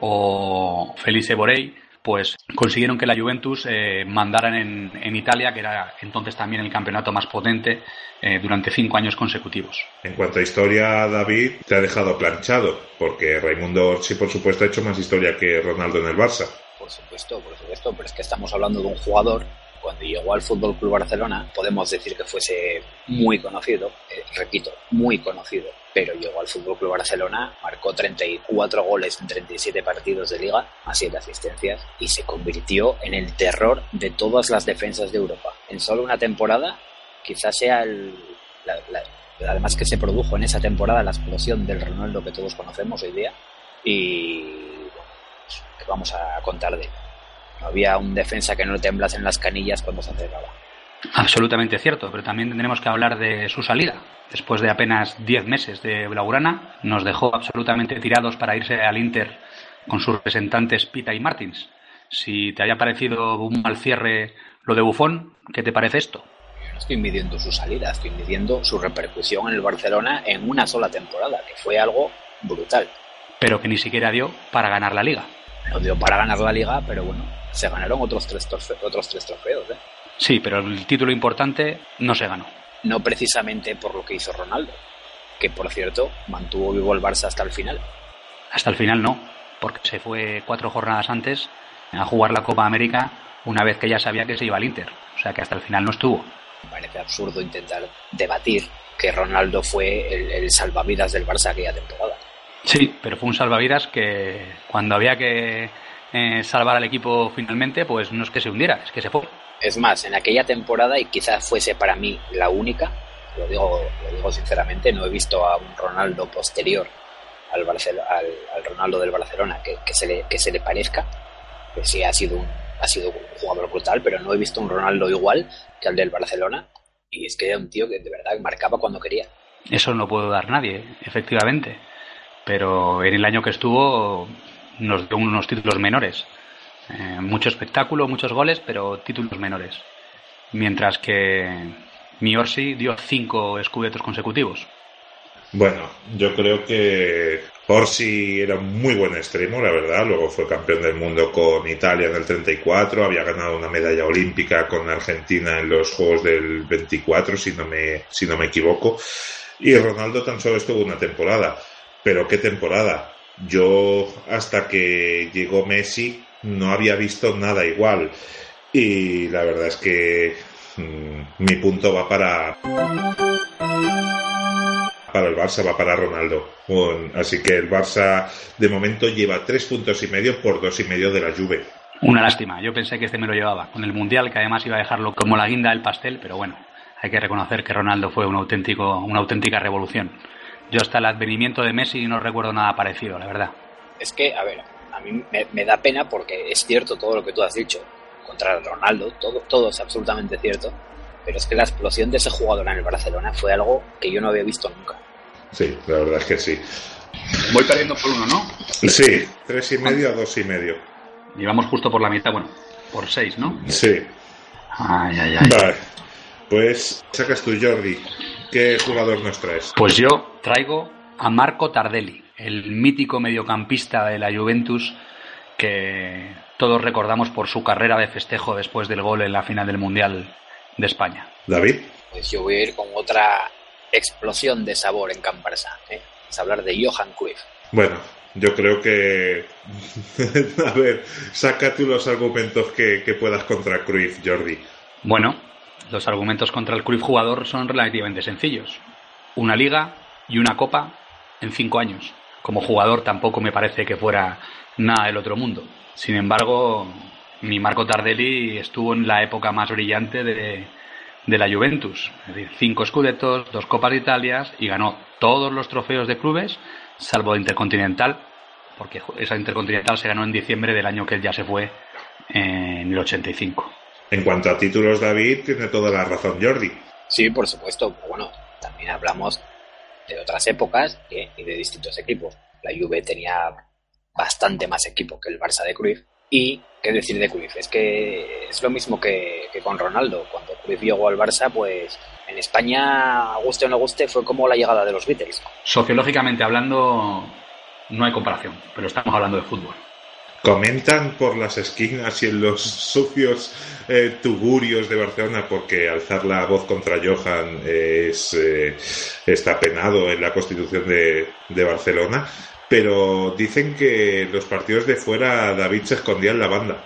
o Felice Borei, pues consiguieron que la Juventus eh, mandaran en, en, Italia, que era entonces también el campeonato más potente, eh, durante cinco años consecutivos. En cuanto a historia, David, te ha dejado planchado, porque Raimundo Orsi, por supuesto, ha hecho más historia que Ronaldo en el Barça. Por supuesto, por supuesto, pero es que estamos hablando de un jugador cuando llegó al Fútbol Club Barcelona, podemos decir que fuese muy conocido, eh, repito, muy conocido, pero llegó al Fútbol Club Barcelona, marcó 34 goles en 37 partidos de liga, a 7 asistencias, y se convirtió en el terror de todas las defensas de Europa. En solo una temporada, quizás sea el, además que se produjo en esa temporada la explosión del Ronaldo que todos conocemos hoy día, y bueno, pues, ¿qué vamos a contar de él? No había un defensa que no temblase en las canillas cuando se acercaba. Absolutamente cierto, pero también tendremos que hablar de su salida. Después de apenas 10 meses de Blaugrana, nos dejó absolutamente tirados para irse al Inter con sus representantes Pita y Martins. Si te haya parecido un mal cierre lo de Bufón, ¿qué te parece esto? Yo no estoy midiendo su salida, estoy midiendo su repercusión en el Barcelona en una sola temporada, que fue algo brutal. Pero que ni siquiera dio para ganar la liga. No dio para ganar la liga, pero bueno, se ganaron otros tres, trofeos, otros tres trofeos. ¿eh? Sí, pero el título importante no se ganó. No precisamente por lo que hizo Ronaldo, que por cierto mantuvo vivo el Barça hasta el final. Hasta el final no, porque se fue cuatro jornadas antes a jugar la Copa América una vez que ya sabía que se iba al Inter. O sea que hasta el final no estuvo. Me parece absurdo intentar debatir que Ronaldo fue el, el salvavidas del Barça aquella temporada. Sí, pero fue un salvavidas que cuando había que eh, salvar al equipo finalmente, pues no es que se hundiera, es que se fue. Es más, en aquella temporada, y quizás fuese para mí la única, lo digo, lo digo sinceramente, no he visto a un Ronaldo posterior al, Barcel al, al Ronaldo del Barcelona que, que, se le, que se le parezca, que sí ha sido, un, ha sido un jugador brutal, pero no he visto un Ronaldo igual que al del Barcelona, y es que era un tío que de verdad marcaba cuando quería. Eso no puedo dar nadie, efectivamente, pero en el año que estuvo nos dio unos títulos menores. Eh, mucho espectáculo, muchos goles, pero títulos menores. Mientras que Miorsi dio cinco escudetos consecutivos. Bueno, yo creo que Orsi era muy buen extremo, la verdad. Luego fue campeón del mundo con Italia en el 34, había ganado una medalla olímpica con Argentina en los Juegos del 24, si no me, si no me equivoco. Y Ronaldo tan solo estuvo una temporada. Pero qué temporada. Yo hasta que llegó Messi no había visto nada igual. Y la verdad es que mmm, mi punto va para para el Barça, va para Ronaldo. Así que el Barça de momento lleva tres puntos y medio por dos y medio de la Juve. Una lástima, yo pensé que este me lo llevaba con el Mundial, que además iba a dejarlo como la guinda del pastel, pero bueno, hay que reconocer que Ronaldo fue un auténtico, una auténtica revolución. Yo hasta el advenimiento de Messi no recuerdo nada parecido, la verdad. Es que, a ver, a mí me, me, da pena porque es cierto todo lo que tú has dicho contra Ronaldo, todo, todo es absolutamente cierto, pero es que la explosión de ese jugador en el Barcelona fue algo que yo no había visto nunca. Sí, la verdad es que sí. Voy perdiendo por uno, ¿no? Sí, tres y medio a dos y medio. Llevamos justo por la mitad, bueno, por seis, ¿no? Sí. Ay, ay, ay. Vale. Pues sacas tú, Jordi. ¿Qué jugador nos traes? Pues yo traigo a Marco Tardelli, el mítico mediocampista de la Juventus que todos recordamos por su carrera de festejo después del gol en la final del Mundial de España. David. Pues yo voy a ir con otra explosión de sabor en Camp Barça. ¿eh? Es hablar de Johan Cruyff. Bueno, yo creo que. a ver, saca tú los argumentos que, que, puedas contra Cruyff, Jordi. Bueno, los argumentos contra el Cruyff jugador son relativamente sencillos. Una liga y una copa en cinco años. Como jugador tampoco me parece que fuera nada del otro mundo. Sin embargo, mi Marco Tardelli estuvo en la época más brillante de, de la Juventus. Es decir, cinco Scudettos, dos Copas de Italia y ganó todos los trofeos de clubes, salvo Intercontinental, porque esa Intercontinental se ganó en diciembre del año que él ya se fue en el 85. En cuanto a títulos, David, tiene toda la razón Jordi. Sí, por supuesto. Pero bueno, también hablamos de otras épocas y de distintos equipos. La Juve tenía bastante más equipo que el Barça de Cruyff. Y, ¿qué decir de Cruyff? Es que es lo mismo que, que con Ronaldo. Cuando Cruyff llegó al Barça, pues en España, guste o no guste, fue como la llegada de los Beatles. Sociológicamente hablando, no hay comparación, pero estamos hablando de fútbol. Comentan por las esquinas y en los sucios eh, tugurios de Barcelona, porque alzar la voz contra Johan es, eh, está penado en la constitución de, de Barcelona, pero dicen que los partidos de fuera David se escondía en la banda.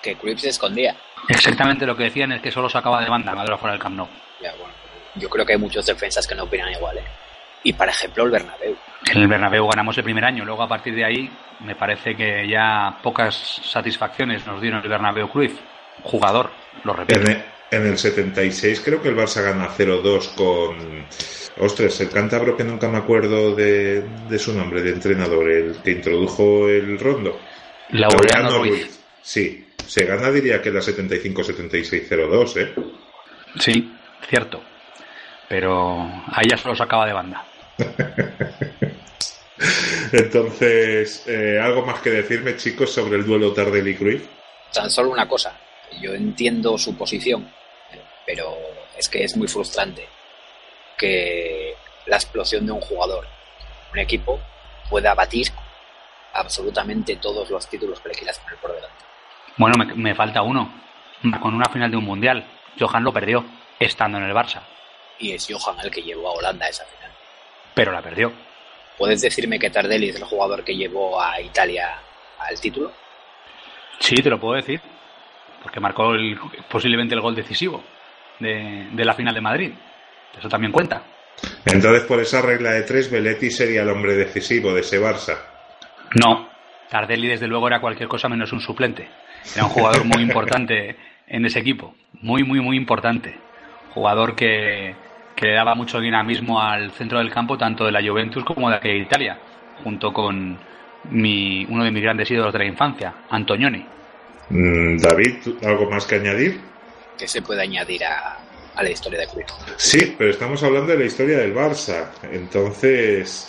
Que Cruyff se escondía. Exactamente lo que decían es que solo sacaba de banda Maduro fuera del Camp Nou. Ya, bueno, yo creo que hay muchos defensas que no opinan igual, ¿eh? Y, por ejemplo, el Bernabéu. En el Bernabéu ganamos el primer año, luego a partir de ahí me parece que ya pocas satisfacciones nos dieron el Bernabéu Cruyff. Jugador, lo repito. En el, en el 76 creo que el Barça gana 0-2 con... Ostras, el cántabro que nunca me acuerdo de, de su nombre, de entrenador, el que introdujo el rondo. Laureano Ruiz. Sí, se gana diría que la 75-76-02, ¿eh? Sí, cierto. Pero ahí ya solo sacaba de banda. Entonces, eh, ¿algo más que decirme, chicos, sobre el duelo Tardelli Cruyff? Tan solo una cosa. Yo entiendo su posición, pero es que es muy frustrante que la explosión de un jugador, un equipo, pueda batir absolutamente todos los títulos que le quieras poner por delante. Bueno, me, me falta uno. Con una final de un mundial. Johan lo perdió, estando en el Barça. Y es Johan el que llevó a Holanda a esa final. Pero la perdió. ¿Puedes decirme que Tardelli es el jugador que llevó a Italia al título? Sí, te lo puedo decir. Porque marcó el- posiblemente el gol decisivo de, de la final de Madrid. Eso también cuenta. Entonces, por esa regla de tres, Belletti sería el hombre decisivo de ese Barça. No. Tardelli, desde luego, era cualquier cosa menos un suplente. Era un jugador muy importante en ese equipo. Muy, muy, muy importante. Jugador que, que le daba mucho dinamismo al centro del campo, tanto de la Juventus como de aquella Italia, junto con mi, uno de mis grandes ídolos de la infancia, Antonioni. Mm, David, ¿algo más que añadir? que se puede añadir a, a la historia de Cruyff? Sí, pero estamos hablando de la historia del Barça. Entonces,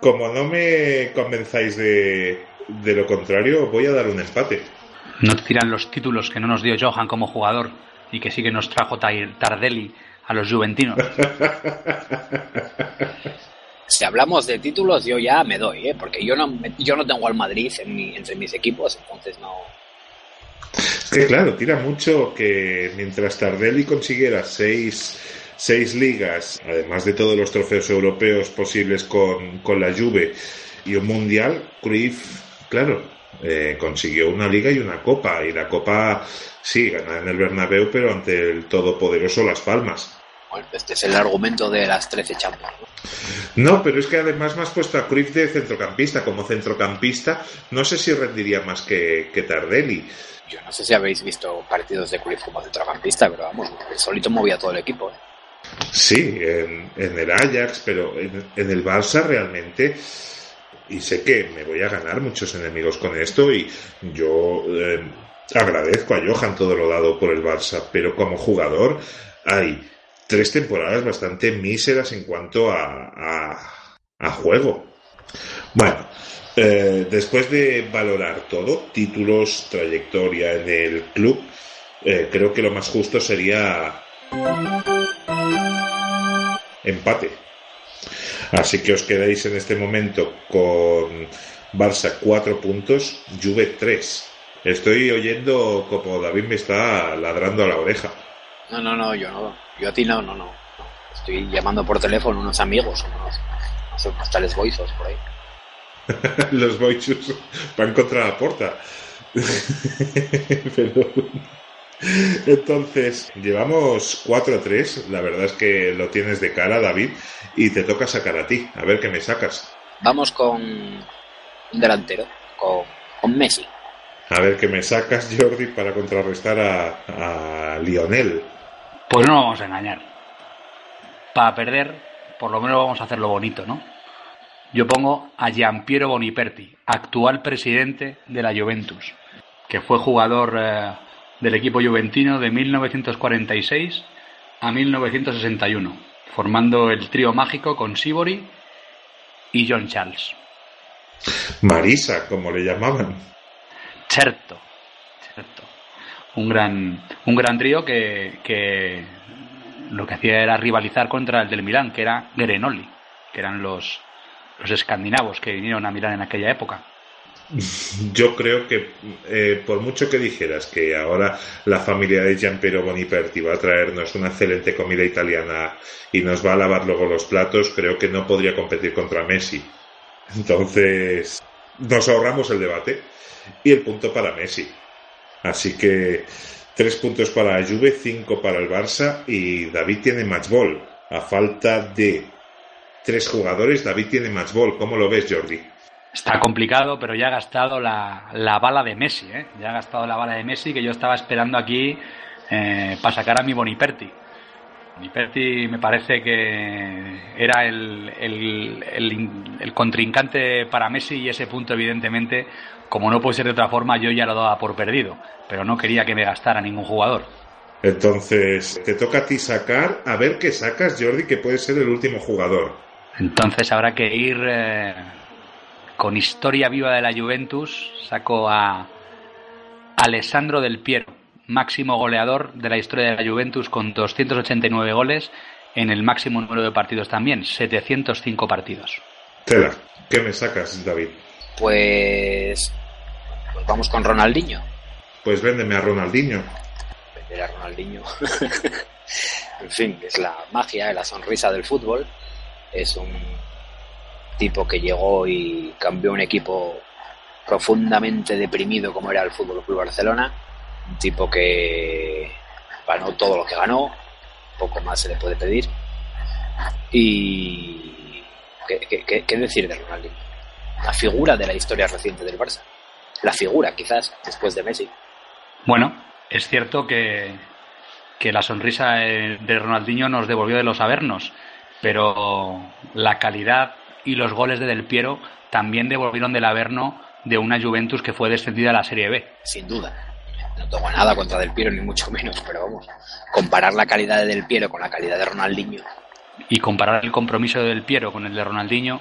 como no me convenzáis de, de lo contrario, voy a dar un empate. No te tiran los títulos que no nos dio Johan como jugador y que sí que nos trajo Tardelli a los juventinos. Si hablamos de títulos, yo ya me doy, ¿eh? porque yo no, me- yo no tengo al Madrid en mi- entre mis equipos, entonces no. Es que claro, tira mucho que mientras Tardelli consiguiera seis, seis ligas, además de todos los trofeos europeos posibles con, con la Juve y un mundial, Cruyff, claro, eh, consiguió una liga y una copa. Y la copa, sí, gana en el Bernabéu, pero ante el todopoderoso Las Palmas. Bueno, este es el argumento de las 13 Champions. ¿no? No, pero es que además me has puesto a Cruyff de centrocampista. Como centrocampista, no sé si rendiría más que, que Tardelli. Yo no sé si habéis visto partidos de Cruyff como centrocampista, pero vamos, el solito movía todo el equipo. ¿eh? Sí, en, en el Ajax, pero en, en el Barça realmente. Y sé que me voy a ganar muchos enemigos con esto y yo eh, agradezco a Johan todo lo dado por el Barça, pero como jugador hay tres temporadas bastante míseras en cuanto a, a, a juego. Bueno, eh, después de valorar todo, títulos, trayectoria en el club, eh, creo que lo más justo sería empate. Así que os quedáis en este momento con Barça 4 puntos, Juve 3. Estoy oyendo como David me está ladrando a la oreja. No, no, no, yo no. Yo a ti no, no, no. no. Estoy llamando por teléfono a unos amigos, unos, no sé, unos tales boizos por ahí. Los boichus van contra la puerta. Pero... Entonces, llevamos 4-3. La verdad es que lo tienes de cara, David, y te toca sacar a ti. A ver qué me sacas. Vamos con un delantero, con, con Messi. A ver qué me sacas, Jordi, para contrarrestar a, a Lionel. Pues no nos vamos a engañar. Para perder, por lo menos vamos a hacerlo bonito, ¿no? Yo pongo a Giampiero Boniperti, actual presidente de la Juventus, que fue jugador eh, del equipo juventino de 1946 a 1961, formando el trío mágico con Sibori y John Charles. Marisa, como le llamaban. Certo, certo. Un gran, un gran trío que, lo que hacía era rivalizar contra el del Milán, que era Grenoli, que eran los, los escandinavos que vinieron a Milán en aquella época. Yo creo que eh, por mucho que dijeras que ahora la familia de Gianpiero Boniperti va a traernos una excelente comida italiana y nos va a lavar luego los platos, creo que no podría competir contra Messi. Entonces, nos ahorramos el debate y el punto para Messi. Así que tres puntos para Juve, cinco para el Barça y David tiene match ball. A falta de tres jugadores, David tiene match ball. ¿Cómo lo ves, Jordi? Está complicado, pero ya ha gastado la, la bala de Messi, ¿eh? Ya ha gastado la bala de Messi que yo estaba esperando aquí eh, para sacar a mi Boniperti. Boniperti me parece que era el, el, contrincante para Messi y ese punto, evidentemente, como no puede ser de otra forma, yo ya lo daba por perdido, pero no quería que me gastara ningún jugador. Entonces, te toca a ti sacar, a ver qué sacas, Jordi, que puede ser el último jugador. Entonces habrá que ir eh, con historia viva de la Juventus, saco a Alessandro Del Piero, máximo goleador de la historia de la Juventus con 289 goles en el máximo número de partidos también, 705 partidos. Tela, ¿qué me sacas, David? Pues, pues vamos con Ronaldinho. Pues véndeme a Ronaldinho. Vender a Ronaldinho. en fin, es la magia, la sonrisa del fútbol. Es un tipo que llegó y cambió un equipo profundamente deprimido como era el Fútbol Club Barcelona, un tipo que ganó todo lo que ganó, poco más se le puede pedir. Y ¿qué, qué, qué decir de Ronaldinho? La figura de la historia reciente del Barça. La figura, quizás, después de Messi. Bueno, es cierto que, que la sonrisa de Ronaldinho nos devolvió de los avernos, pero la calidad y los goles de Del Piero también devolvieron del Averno de una Juventus que fue descendida a la Serie B. Sin duda. No tengo nada contra Del Piero, ni mucho menos, pero vamos, comparar la calidad de Del Piero con la calidad de Ronaldinho. Y comparar el compromiso de Del Piero con el de Ronaldinho.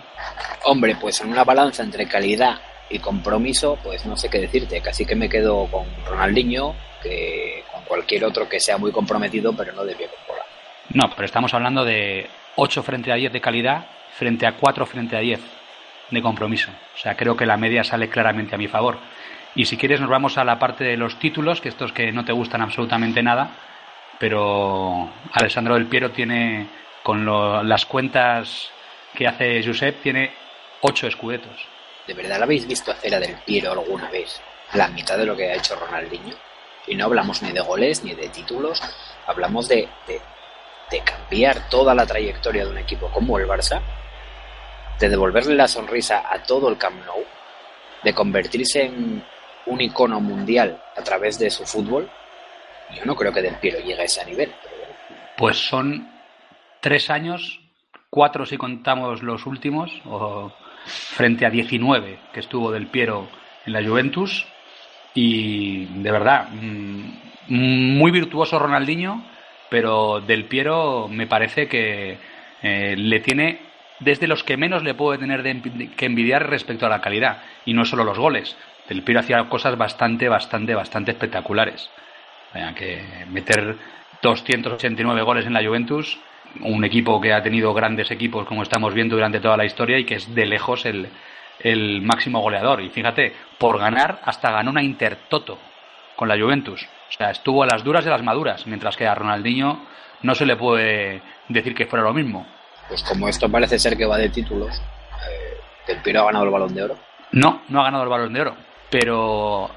Hombre, pues en una balanza entre calidad y compromiso, pues no sé qué decirte, casi que me quedo con Ronaldinho que con cualquier otro que sea muy comprometido, pero no de pie. No, pero estamos hablando de 8 frente a 10 de calidad frente a 4 frente a 10 de compromiso. O sea, creo que la media sale claramente a mi favor. Y si quieres nos vamos a la parte de los títulos, que estos que no te gustan absolutamente nada, pero Alessandro del Piero tiene, con lo, las cuentas que hace Josep, tiene 8 escudetos. ¿De verdad la habéis visto hacer a Del Piero alguna vez? La mitad de lo que ha hecho Ronaldinho. Y no hablamos ni de goles ni de títulos, hablamos de, de, de cambiar toda la trayectoria de un equipo como el Barça de devolverle la sonrisa a todo el Camp Nou, de convertirse en un icono mundial a través de su fútbol, yo no creo que Del Piero llegue a ese nivel. Pues son tres años, cuatro si contamos los últimos, frente a 19 que estuvo Del Piero en la Juventus, y de verdad, muy virtuoso Ronaldinho, pero Del Piero me parece que eh, le tiene desde los que menos le puede tener de, que envidiar respecto a la calidad, y no solo los goles. Del Piero hacía cosas bastante, bastante, bastante espectaculares. O que meter 289 goles en la Juventus, un equipo que ha tenido grandes equipos como estamos viendo durante toda la historia y que es de lejos el, el máximo goleador. Y fíjate, por ganar hasta ganó una Intertoto con la Juventus. O sea, estuvo a las duras de las maduras, mientras que a Ronaldinho no se le puede decir que fuera lo mismo. Pues como esto parece ser que va de títulos, eh, ¿Del Piero ha ganado el Balón de Oro? No, no ha ganado el Balón de Oro, pero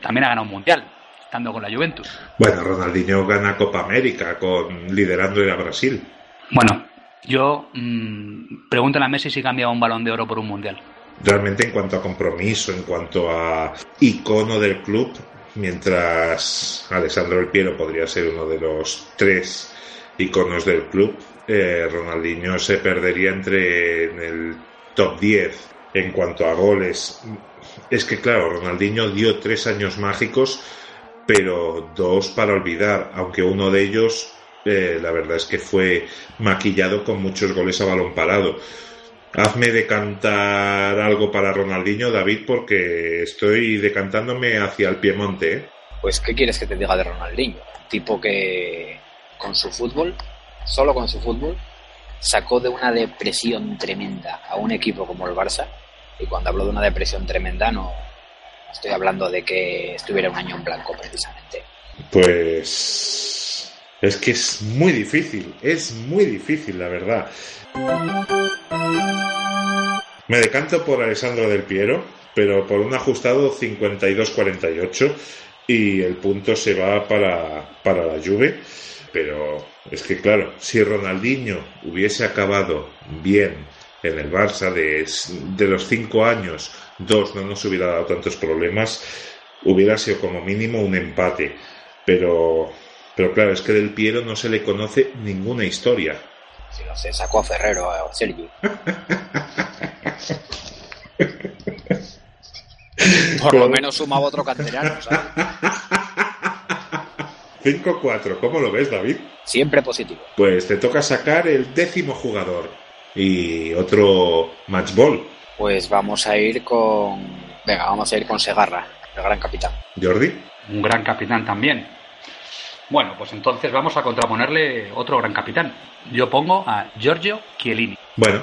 también ha ganado un Mundial, estando con la Juventus. Bueno, Ronaldinho gana Copa América con liderando a Brasil. Bueno, yo mmm, pregúntale a Messi si cambia un Balón de Oro por un Mundial. Realmente en cuanto a compromiso, en cuanto a icono del club, mientras Alessandro El Piero podría ser uno de los tres iconos del club, eh, Ronaldinho se perdería entre en el top 10 en cuanto a goles. Es que claro, Ronaldinho dio tres años mágicos, pero dos para olvidar, aunque uno de ellos eh, la verdad es que fue maquillado con muchos goles a balón parado. Hazme decantar algo para Ronaldinho, David, porque estoy decantándome hacia el Piemonte. ¿eh? Pues, ¿qué quieres que te diga de Ronaldinho? tipo que con su fútbol, solo con su fútbol, sacó de una depresión tremenda a un equipo como el Barça. Y cuando hablo de una depresión tremenda, no estoy hablando de que estuviera un año en blanco, precisamente. Pues es que es muy difícil, es muy difícil, la verdad. Me decanto por Alessandro del Piero, pero por un ajustado 52-48 y el punto se va para, para la Juve. Pero es que claro, si Ronaldinho hubiese acabado bien en el Barça de, de los cinco años, dos no nos hubiera dado tantos problemas, hubiera sido como mínimo un empate. Pero, pero claro, es que del Piero no se le conoce ninguna historia. Si no se sacó a Ferrero a Sergi. Por lo menos sumaba otro canterano, 5-4, ¿cómo lo ves, David? Siempre positivo. Pues te toca sacar el décimo jugador y otro match ball. Pues vamos a ir con. Venga, vamos a ir con Segarra, el gran capitán. Jordi. Un gran capitán también. Bueno, pues entonces vamos a contraponerle otro gran capitán. Yo pongo a Giorgio Chiellini. Bueno,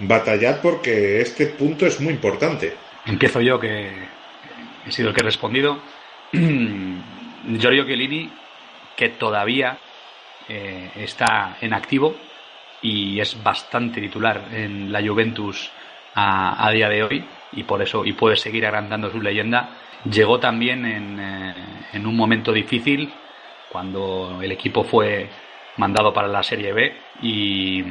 batallad porque este punto es muy importante. Empiezo yo, que he sido el que he respondido. Giorgio Chiellini, que todavía eh, está en activo y es bastante titular en la Juventus a, día de hoy y por eso y puede seguir agrandando su leyenda. Llegó también en, eh, en un momento difícil cuando el equipo fue mandado para la Serie B y,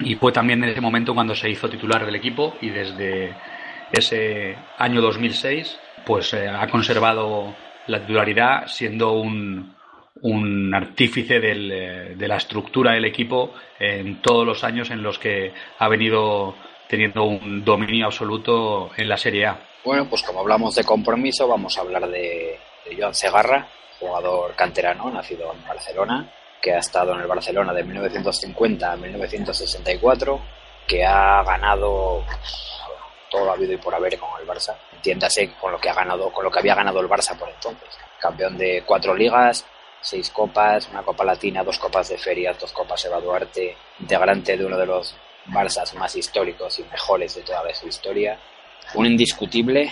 y, fue también en ese momento cuando se hizo titular del equipo y desde ese año 2006 pues eh, ha conservado la titularidad siendo un, un artífice del, eh, de la estructura del equipo en todos los años en los que ha venido teniendo un dominio absoluto en la Serie A. Bueno, pues como hablamos de compromiso, vamos a hablar de, Joan Segarra, jugador canterano, nacido en Barcelona, que ha estado en el Barcelona de 1950 a 1964, que ha ganado todo lo habido y por haber con el Barça. Entiéndase con lo que ha ganado, con lo que había ganado el Barça por entonces. Campeón de cuatro ligas, seis copas, una copa latina, dos copas de ferias, dos copas Eva Duarte, integrante de uno de los Barças más históricos y mejores de toda su historia. Un indiscutible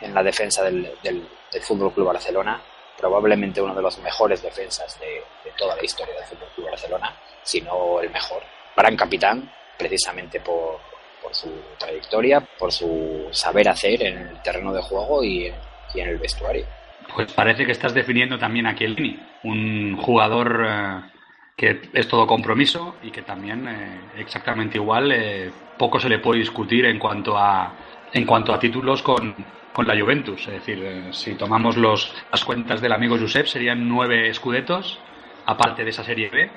en la defensa del, del, del Fútbol Club Barcelona, probablemente uno de los mejores defensas de, toda la historia del Fútbol Club Barcelona, si no el mejor. Gran capitán, precisamente por, por su trayectoria, por su saber hacer en el terreno de juego y en, y en el vestuario. Pues parece que estás definiendo también a un jugador eh, que es todo compromiso y que también eh, exactamente igual eh, poco se le puede discutir en cuanto a en cuanto a títulos con, con la Juventus. Es decir, si tomamos los, las cuentas del amigo Josep, serían nueve escudetos, aparte de esa Serie B,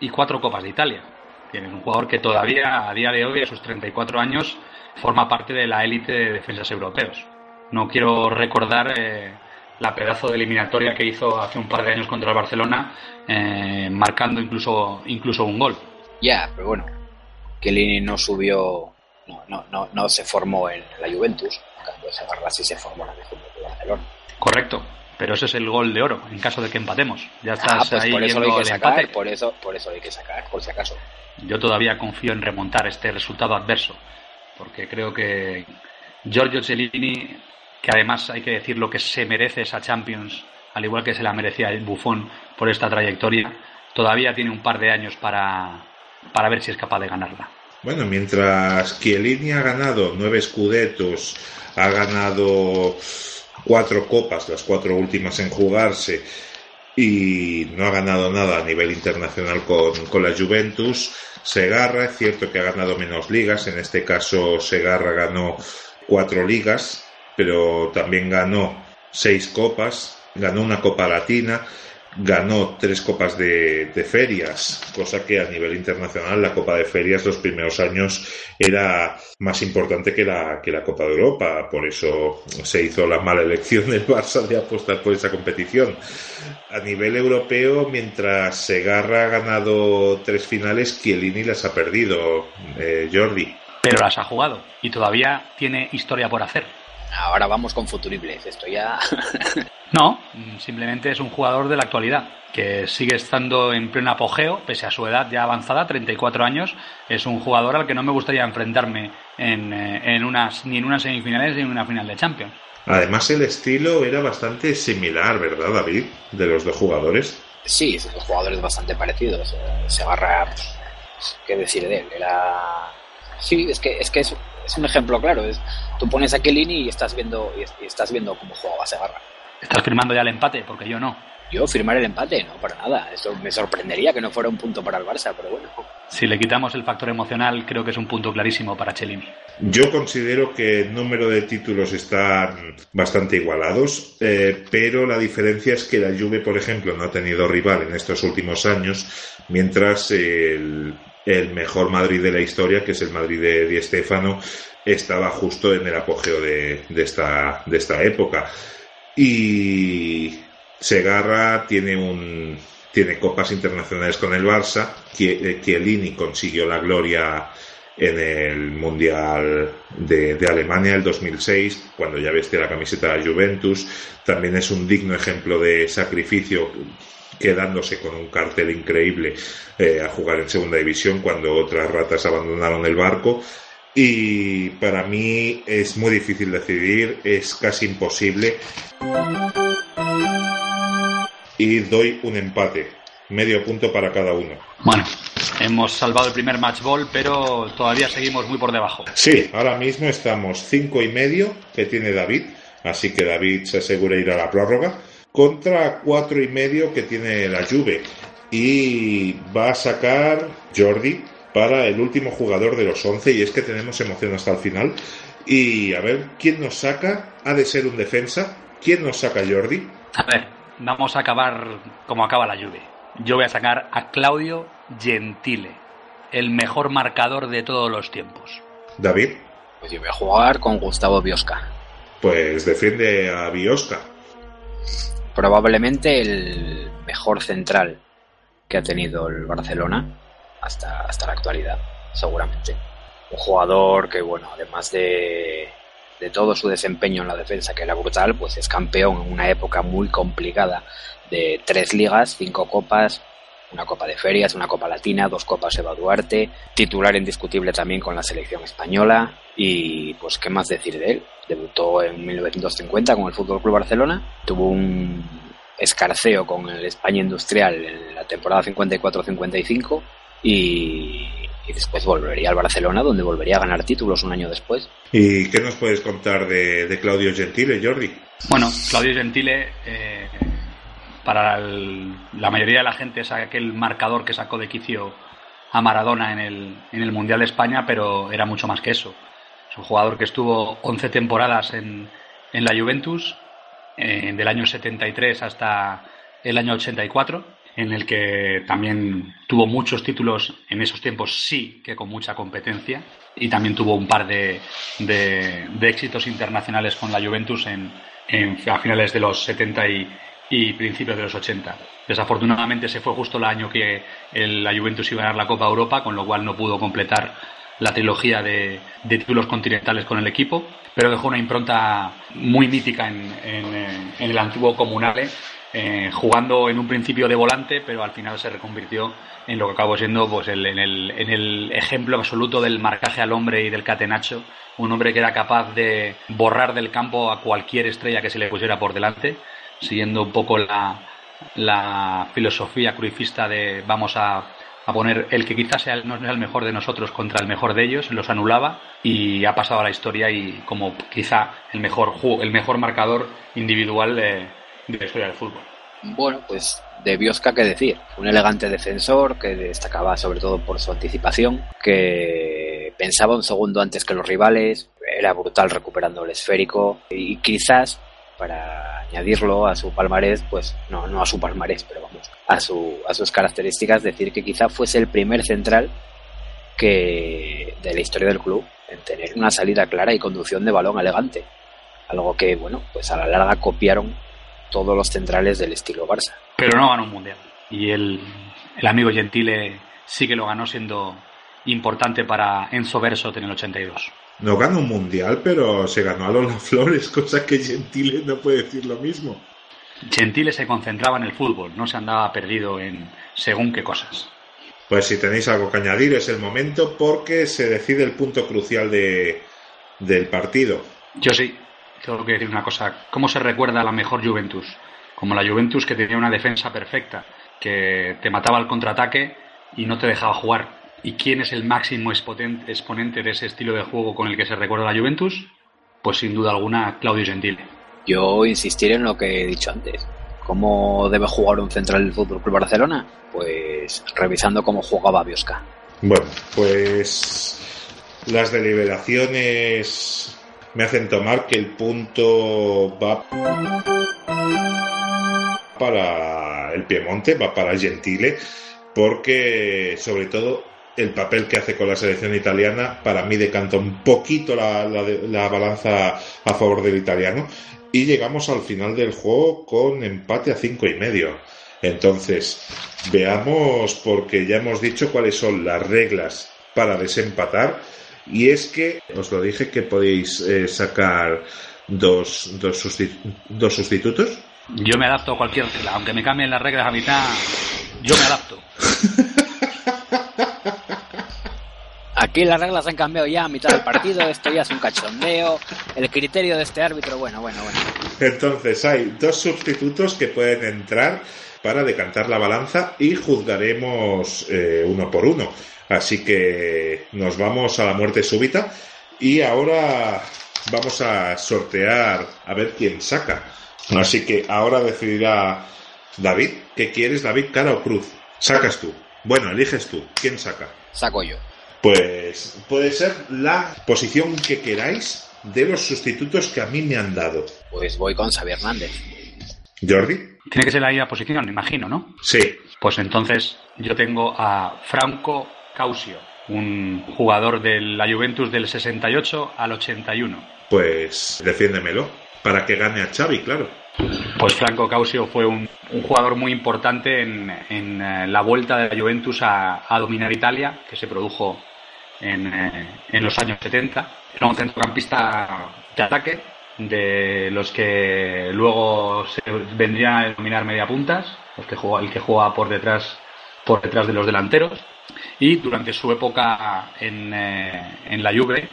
y cuatro Copas de Italia. Tienes un jugador que todavía, a día de hoy, a sus 34 años, forma parte de la élite de defensas europeos. No quiero recordar la pedazo de eliminatoria que hizo hace un par de años contra el Barcelona, eh, marcando incluso, incluso un gol. Ya, pero bueno, Chiellini no subió, no, no, no, no se formó en la Juventus, en cambio sí se formó en el Fútbol de Barcelona. Correcto, pero ese es el gol de oro en caso de que empatemos. Ya estás ah, pues ahí por eso lo hay que sacar, empate. por eso, por eso lo hay que sacar, por si acaso. Yo todavía confío en remontar este resultado adverso, porque creo que Giorgio Cellini, que además hay que decirlo que se merece esa Champions, al igual que se la merecía el Buffon por esta trayectoria, todavía tiene un par de años para, para ver si es capaz de ganarla. Bueno, mientras Chiellini ha ganado nueve escudetos, ha ganado cuatro copas, las cuatro últimas en jugarse, y no ha ganado nada a nivel internacional con, con la Juventus. Segarra, es cierto que ha ganado menos ligas, en este caso Segarra ganó cuatro ligas, pero también ganó seis copas, ganó una copa latina, ganó tres copas de, de, ferias, cosa que a nivel internacional la copa de ferias los primeros años era más importante que la, que la Copa de Europa, por eso se hizo la mala elección del Barça de apostar por esa competición. A nivel europeo, mientras Segarra ha ganado tres finales, Chiellini las ha perdido, eh, Jordi. pero las ha jugado y todavía tiene historia por hacer. Ahora vamos con futuribles, esto ya... no, simplemente es un jugador de la actualidad, que sigue estando en pleno apogeo, pese a su edad ya avanzada, 34 años, es un jugador al que no me gustaría enfrentarme en, eh, en unas, ni en unas semifinales ni en una final de Champions. Además el estilo era bastante similar, ¿verdad, David? De los dos jugadores. Sí, son dos jugadores bastante parecidos. Se agarra, ¿qué decir de él? Era... Sí, es que es, que es, un ejemplo claro. Es, tú pones a Kelini y estás viendo y estás viendo cómo jugaba Segarra. Estás firmando ya el empate, porque yo no. Yo firmar el empate, no, para nada. Eso me sorprendería que no fuera un punto para el Barça, pero bueno. Si le quitamos el factor emocional, creo que es un punto clarísimo para Chelini. Yo considero que el número de títulos están bastante igualados, eh, pero la diferencia es que la Juve, por ejemplo, no ha tenido rival en estos últimos años, mientras el, mejor Madrid de la historia, que es el Madrid de Di Stéfano, estaba justo en el apogeo de, de, esta, de esta época. Y Segarra tiene un tiene copas internacionales con el Barça. Eh, Chiellini consiguió la gloria en el Mundial de, Alemania el 2006, cuando ya vestía la camiseta de Juventus. También es un digno ejemplo de sacrificio quedándose con un cartel increíble eh, a jugar en segunda división cuando otras ratas abandonaron el barco. Y para mí es muy difícil decidir, es casi imposible y doy un empate, medio punto para cada uno. Bueno, hemos salvado el primer match ball, pero todavía seguimos muy por debajo. Sí, ahora mismo estamos cinco y medio que tiene David, así que David se asegura ir a la prórroga, contra cuatro y medio que tiene la Juve y va a sacar Jordi para el último jugador de los 11 y es que tenemos emoción hasta el final y a ver quién nos saca ha de ser un defensa quién nos saca Jordi a ver vamos a acabar como acaba la lluvia. Yo voy a sacar a Claudio Gentile, el mejor marcador de todos los tiempos. David. Pues yo voy a jugar con Gustavo Biosca. Pues defiende a Biosca. Probablemente el mejor central que ha tenido el Barcelona hasta, hasta la actualidad, seguramente. Un jugador que, bueno, además de de todo su desempeño en la defensa, que era brutal, pues es campeón en una época muy complicada de tres ligas, cinco copas, una copa de ferias, una copa latina, dos copas Eva Duarte, titular indiscutible también con la selección española y pues qué más decir de él. Debutó en 1950 con el Fútbol Club Barcelona, tuvo un escarceo con el España Industrial en la temporada 54-55 y y después volvería al Barcelona, donde volvería a ganar títulos un año después. ¿Y qué nos puedes contar de, Claudio Gentile, Jordi? Bueno, Claudio Gentile, eh, para la mayoría de la gente es aquel marcador que sacó de quicio a Maradona en el, en el Mundial de España, pero era mucho más que eso. Es un jugador que estuvo 11 temporadas en, en la Juventus, eh, del año 73 hasta el año 84 en el que también tuvo muchos títulos en esos tiempos, sí que con mucha competencia, y también tuvo un par de, de, éxitos internacionales con la Juventus en, a finales de los 70 y, y, principios de los 80. Desafortunadamente se fue justo el año que la Juventus iba a ganar la Copa Europa, con lo cual no pudo completar la trilogía de, de títulos continentales con el equipo, pero dejó una impronta muy mítica en, en, el antiguo Comunale eh, jugando en un principio de volante, pero al final se reconvirtió en lo que acabó siendo pues, el, en, el, en, el, ejemplo absoluto del marcaje al hombre y del catenacho. Un hombre que era capaz de borrar del campo a cualquier estrella que se le pusiera por delante, siguiendo un poco la, la filosofía cruifista de vamos a, a, poner el que quizás sea, no sea el mejor de nosotros contra el mejor de ellos, los anulaba y ha pasado a la historia y como quizá el mejor, el mejor marcador individual de de la historia del fútbol. Bueno, pues de Biosca, ¿qué decir? Un elegante defensor que destacaba sobre todo por su anticipación, que pensaba un segundo antes que los rivales, era brutal recuperando el esférico y quizás para añadirlo a su palmarés, pues no, no a su palmarés, pero vamos, a, su, a sus características, decir que quizá fuese el primer central que de la historia del club en tener una salida clara y conducción de balón elegante. Algo que, bueno, pues a la larga copiaron todos los centrales del estilo Barça. Pero no ganó un mundial. Y el, el amigo Gentile sí que lo ganó siendo importante para Enzo Bersot en el 82. No ganó un mundial, pero se ganó a Lola Flores, cosa que Gentile no puede decir lo mismo. Gentile se concentraba en el fútbol, no se andaba perdido en según qué cosas. Pues si tenéis algo que añadir es el momento porque se decide el punto crucial de, del partido. Yo sí, tengo que decir una cosa. ¿Cómo se recuerda a la mejor Juventus? Como la Juventus que tenía una defensa perfecta, que te mataba al contraataque y no te dejaba jugar. ¿Y quién es el máximo exponente de ese estilo de juego con el que se recuerda la Juventus? Pues sin duda alguna Claudio Gentile. Yo insistiré en lo que he dicho antes. ¿Cómo debe jugar un central del Fútbol Club Barcelona? Pues revisando cómo jugaba Biosca. Bueno, pues las deliberaciones me hacen tomar que el punto va para el Piemonte, va para Gentile, porque sobre todo el papel que hace con la selección italiana para mí decanta un poquito la, la, balanza a favor del italiano y llegamos al final del juego con empate a cinco y medio. Entonces, veamos porque ya hemos dicho cuáles son las reglas para desempatar y es que os lo dije que podéis eh, sacar dos, dos, dos sustitutos. Yo me adapto a cualquier regla, aunque me cambien las reglas a mitad, yo me adapto. Aquí las reglas han cambiado ya a mitad del partido, esto ya es un cachondeo, el criterio de este árbitro, bueno, bueno, bueno. Entonces hay dos sustitutos que pueden entrar para decantar la balanza y juzgaremos eh, uno por uno. Así que nos vamos a la muerte súbita y ahora vamos a sortear a ver quién saca. Así que ahora decidirá David. ¿Qué quieres, David? ¿Cara o cruz? Sacas tú. Bueno, eliges tú. ¿Quién saca? Saco yo. Pues puede ser la posición que queráis de los sustitutos que a mí me han dado. Pues voy con Xavi Hernández. Jordi. Tiene que ser la misma posición, imagino, ¿no? Sí. Pues entonces yo tengo a Franco Causio, un jugador de la Juventus del 68 al 81. Pues defiéndemelo, para que gane a Xavi, claro. Pues Franco Causio fue un, jugador muy importante en, eh, la vuelta de la Juventus a, dominar Italia, que se produjo en, eh, en, los años 70. Era un centrocampista de ataque, de los que luego se vendrían a dominar media puntas, los que el que juega por detrás, por detrás de los delanteros y durante su época en, eh, en la Juve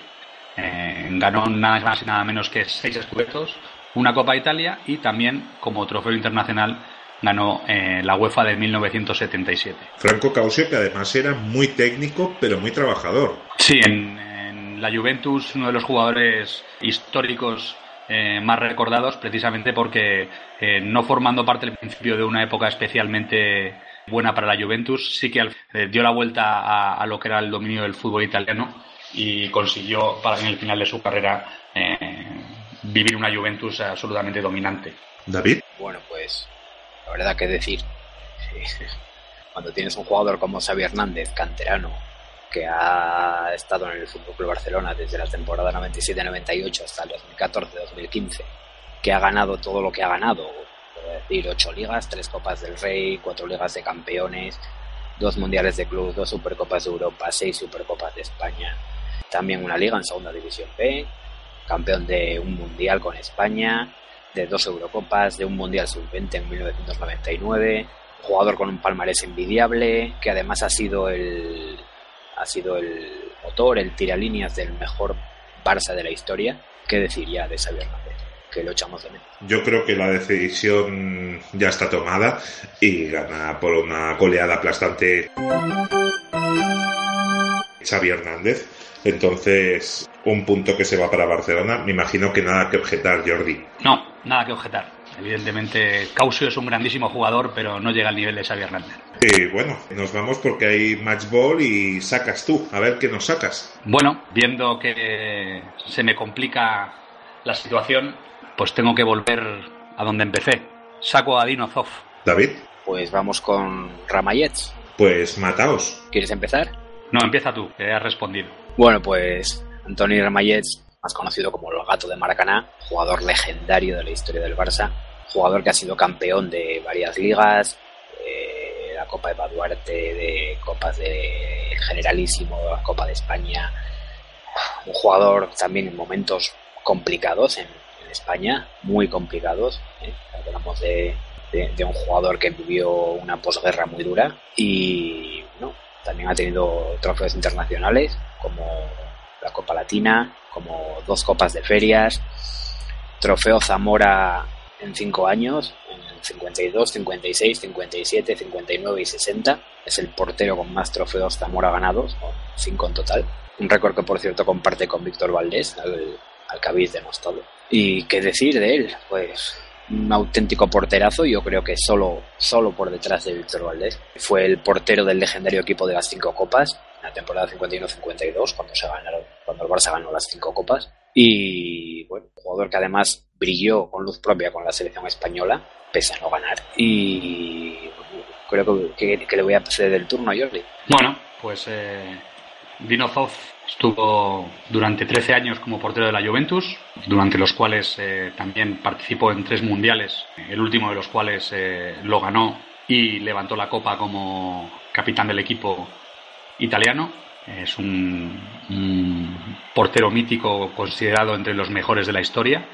eh, ganó nada más y nada menos que seis escudetos, una Copa Italia y también como trofeo internacional ganó eh, la UEFA de 1977. Franco Causio que además era muy técnico pero muy trabajador. Sí, en, en la Juventus uno de los jugadores históricos más recordados precisamente porque no formando parte del principio de una época especialmente buena para la Juventus. Sí que eh, dio la vuelta a, lo que era el dominio del fútbol italiano y consiguió para en el final de su carrera eh, vivir una Juventus absolutamente dominante. David. Bueno, pues la verdad que decir, cuando tienes un jugador como Xavi Hernández, canterano, que ha estado en el Fútbol Barcelona desde la temporada 97-98 hasta el 2014-2015, que ha ganado todo lo que ha ganado, decir, ocho ligas, tres Copas del Rey, cuatro ligas de campeones, dos mundiales de club, dos Supercopas de Europa, seis Supercopas de España, también una liga en Segunda División B, campeón de un mundial con España, de dos Eurocopas, de un mundial sub-20 en 1999, jugador con un palmarés envidiable, que además ha sido el ha sido el motor, el tiralíneas del mejor Barça de la historia. ¿Qué decir ya de Xavi Hernández? que lo echamos de menos. Yo creo que la decisión ya está tomada y gana por una goleada aplastante Xavi Hernández. Entonces, un punto que se va para Barcelona. Me imagino que nada que objetar, Jordi. No, nada que objetar. Evidentemente, Causio es un grandísimo jugador, pero no llega al nivel de Xavi Hernández. Y bueno, nos vamos porque hay match ball y sacas tú. A ver qué nos sacas. Bueno, viendo que se me complica la situación, pues tengo que volver a donde empecé. Saco a Dino Zoff. David. Pues vamos con Ramayets. Pues mataos. ¿Quieres empezar? No, empieza tú, que has respondido. Bueno, pues Antonio Ramayets, más conocido como el gato de Maracaná, jugador legendario de la historia del Barça, jugador que ha sido campeón de varias ligas, eh, la Copa Eva Duarte, de Copas de Generalísimo, Copa de España. Un jugador también en momentos complicados en, España, muy complicados. ¿eh? Hablamos de, de, un jugador que vivió una posguerra muy dura y. también ha tenido trofeos internacionales como la Copa Latina, como dos copas de ferias, trofeo Zamora en cinco años, en 52, 56, 57, 59 y 60. Es el portero con más trofeos Zamora ganados, cinco en total. Un récord que por cierto comparte con Víctor Valdés, al, al que habéis denostado. ¿Y qué decir de él? Pues un auténtico porterazo, yo creo que solo, solo por detrás de Víctor Valdés. Fue el portero del legendario equipo de las cinco copas, en la temporada 51-52, cuando, se ganaron, cuando el Barça ganó las cinco copas. Y bueno, jugador que además brilló con luz propia con la selección española, pese a no ganar. Y creo que, que, le voy a ceder el turno a Jordi. Bueno, pues eh, Dino Estuvo durante 13 años como portero de la Juventus, durante los cuales eh, también participó en tres mundiales, el último de los cuales eh, lo ganó y levantó la copa como capitán del equipo italiano. Es un, portero mítico considerado entre los mejores de la historia.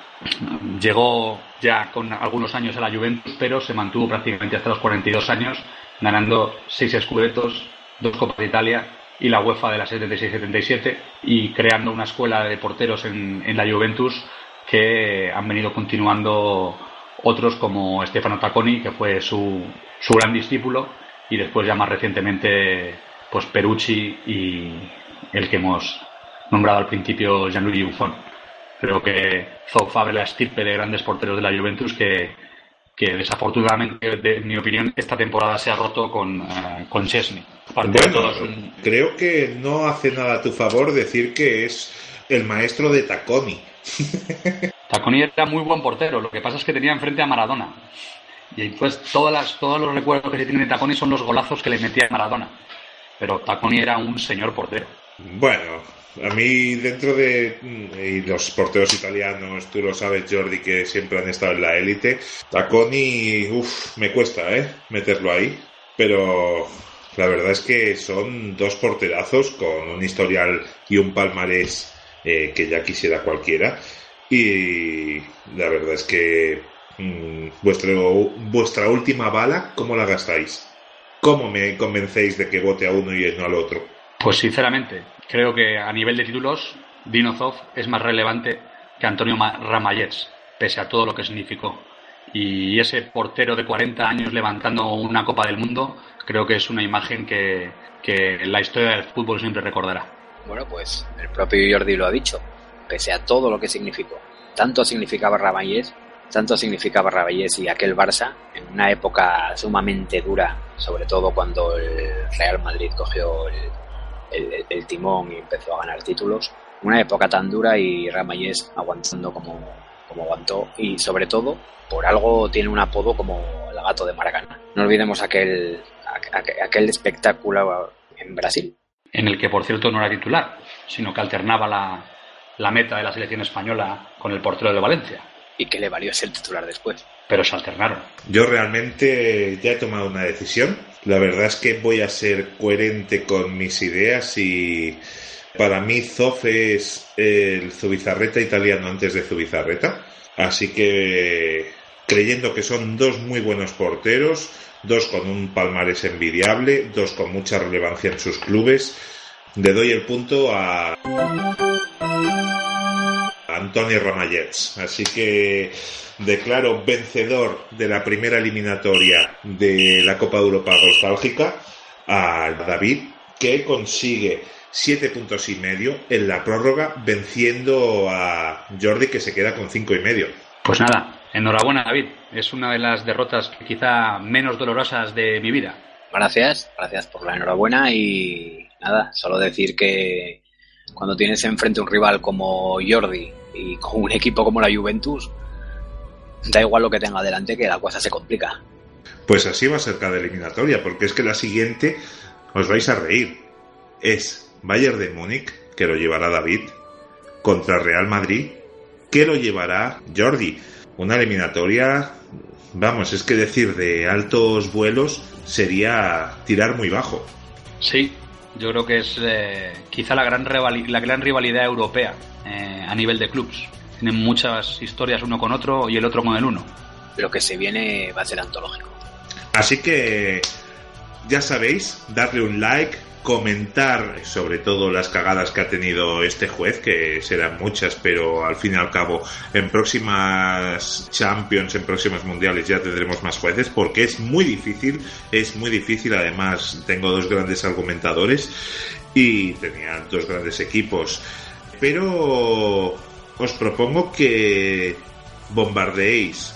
Llegó ya con algunos años a la Juventus, pero se mantuvo prácticamente hasta los 42 años, ganando seis escudetos, dos Copas de Italia y la UEFA de la 76-77 y creando una escuela de porteros en, en, la Juventus que han venido continuando otros como Stefano Tacconi, que fue su, su gran discípulo, y después ya más recientemente pues Perucci y el que hemos nombrado al principio Gianluigi Buffon. Creo que Zoff abre la estirpe de grandes porteros de la Juventus que, que desafortunadamente, en mi opinión, esta temporada se ha roto con, uh, con Chesney. Bueno, creo que no hace nada a tu favor decir que es el maestro de Taconi. Taconi era muy buen portero, lo que pasa es que tenía enfrente a Maradona. Y pues todas las, todos los recuerdos que se tienen de Taconi son los golazos que le metía a Maradona. Pero Taconi era un señor portero. Bueno, a mí, dentro de. Y los porteros italianos, tú lo sabes, Jordi, que siempre han estado en la élite. Taconi, uff, me cuesta, ¿eh? Meterlo ahí. Pero la verdad es que son dos porterazos con un historial y un palmarés eh, que ya quisiera cualquiera. Y la verdad es que. Mmm, vuestro, vuestra última bala, ¿cómo la gastáis? ¿Cómo me convencéis de que vote a uno y no al otro? Pues sinceramente, creo que a nivel de títulos, Dinozov es más relevante que Antonio Ramallets, pese a todo lo que significó. Y ese portero de 40 años levantando una Copa del Mundo, creo que es una imagen que, que la historia del fútbol siempre recordará. Bueno, pues el propio Jordi lo ha dicho, pese a todo lo que significó. Tanto significaba Ramallets, tanto significaba Ramallets y aquel Barça en una época sumamente dura, sobre todo cuando el Real Madrid cogió el, el, timón y empezó a ganar títulos. Una época tan dura y Ramayés aguantando como, como aguantó y sobre todo por algo tiene un apodo como el gato de Maracaná. No olvidemos aquel, aquel espectáculo en Brasil. En el que, por cierto, no era titular, sino que alternaba la, la meta de la selección española con el portero de Valencia. Y que le valió ser titular después. Pero se alternaron. Yo realmente ya he tomado una decisión la verdad es que voy a ser coherente con mis ideas y para mí Zoff es el Zubizarreta italiano antes de Zubizarreta. Así que creyendo que son dos muy buenos porteros, dos con un palmarés envidiable, dos con mucha relevancia en sus clubes, le doy el punto a Antonio Ramallets. Así que declaro vencedor de la primera eliminatoria de la Copa Europa Nostálgica a David, que consigue siete puntos y medio en la prórroga, venciendo a Jordi, que se queda con cinco y medio. Pues nada, enhorabuena David. Es una de las derrotas quizá menos dolorosas de mi vida. Gracias, gracias por la enhorabuena y nada, solo decir que cuando tienes enfrente un rival como Jordi y con un equipo como la Juventus, da igual lo que tenga adelante que la cosa se complica. Pues así va a ser cada eliminatoria, porque es que la siguiente os vais a reír. Es Bayern de Múnich, que lo llevará David, contra Real Madrid, que lo llevará Jordi. Una eliminatoria, vamos, es que decir de altos vuelos sería tirar muy bajo. Sí, yo creo que es eh, quizá la gran, la gran rivalidad europea eh, a nivel de clubs. Tienen muchas historias uno con otro y el otro con el uno. Lo que se viene va a ser antológico. Así que ya sabéis, darle un like, comentar sobre todo las cagadas que ha tenido este juez, que serán muchas, pero al fin y al cabo en próximas Champions, en próximas Mundiales ya tendremos más jueces, porque es muy difícil, es muy difícil, además tengo dos grandes argumentadores y tenía dos grandes equipos, pero os propongo que bombardeéis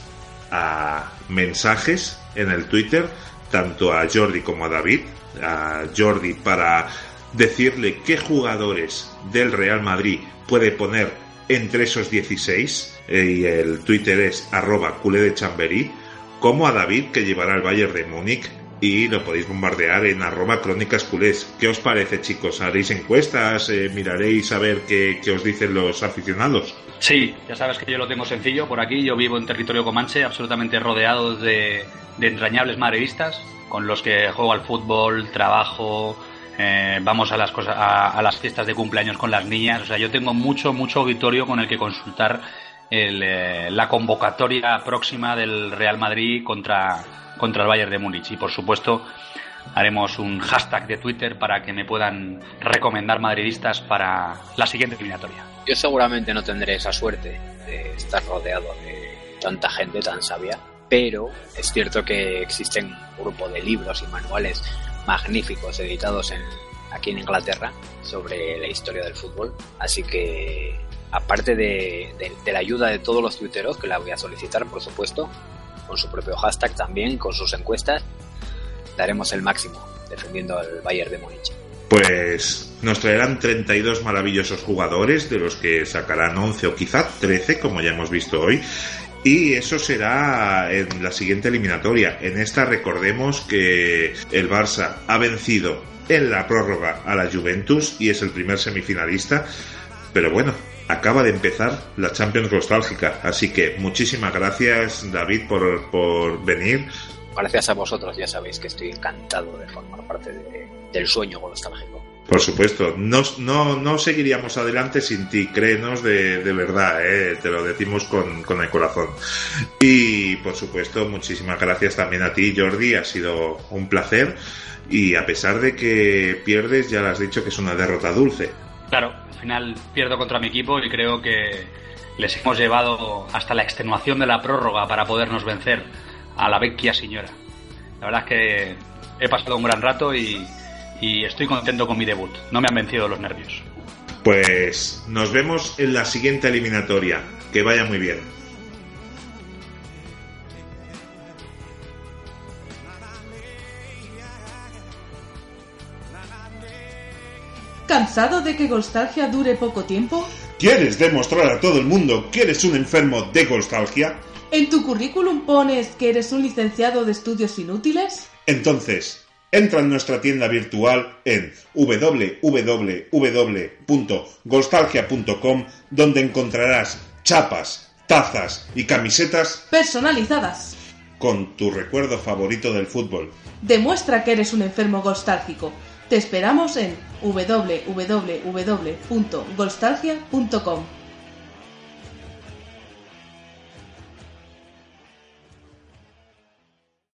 a mensajes en el Twitter tanto a Jordi como a David, a Jordi para decirle qué jugadores del Real Madrid puede poner entre esos 16 eh, y el Twitter es arroba culé de Chamberí, como a David que llevará el Bayern de Múnich y lo podéis bombardear en arroba crónicas culés. ¿Qué os parece chicos? ¿Haréis encuestas? Eh, ¿Miraréis a ver qué, qué os dicen los aficionados? Sí, ya sabes que yo lo tengo sencillo por aquí. Yo vivo en territorio comanche, absolutamente rodeado de, de entrañables madridistas con los que juego al fútbol, trabajo, eh, vamos a las cosas, a, las fiestas de cumpleaños con las niñas. O sea, yo tengo mucho, mucho auditorio con el que consultar eh, la convocatoria próxima del Real Madrid contra, contra el Bayern de Múnich. Y por supuesto, haremos un hashtag de Twitter para que me puedan recomendar madridistas para la siguiente eliminatoria. Yo seguramente no tendré esa suerte de estar rodeado de tanta gente tan sabia pero es cierto que existen un grupo de libros y manuales magníficos editados en, aquí en Inglaterra sobre la historia del fútbol. Así que, aparte de, la ayuda de todos los tuiteros, que la voy a solicitar, por supuesto, con su propio hashtag también, con sus encuestas, daremos el máximo defendiendo al Bayern de Múnich. Pues nos traerán 32 maravillosos jugadores, de los que sacarán 11 o quizá 13, como ya hemos visto hoy, y eso será en la siguiente eliminatoria. En esta recordemos que el Barça ha vencido en la prórroga a la Juventus y es el primer semifinalista. Pero bueno, acaba de empezar la Champions Nostálgica. Así que muchísimas gracias David por, por venir. Gracias a vosotros, ya sabéis que estoy encantado de formar parte del sueño nostálgico. Por supuesto, no, no, no seguiríamos adelante sin ti, créenos de, de verdad, eh, te lo decimos con, con, el corazón. Y por supuesto, muchísimas gracias también a ti, Jordi, ha sido un placer. Y a pesar de que pierdes, ya lo has dicho que es una derrota dulce. Claro, final pierdo contra mi equipo y creo que les hemos llevado hasta la extenuación de la prórroga para podernos vencer a la vecchia señora. La verdad es que he pasado un gran rato y y estoy contento con mi debut. No me han vencido los nervios. Pues nos vemos en la siguiente eliminatoria. Que vaya muy bien. ¿Cansado de que Golstalgia dure poco tiempo? ¿Quieres demostrar a todo el mundo que eres un enfermo de Golstalgia? ¿En tu currículum pones que eres un licenciado de estudios inútiles? Entonces, Entra en nuestra tienda virtual en www.golstalgia.com donde encontrarás chapas, tazas y camisetas personalizadas con tu recuerdo favorito del fútbol. Demuestra que eres un enfermo nostálgico. Te esperamos en www.golstalgia.com.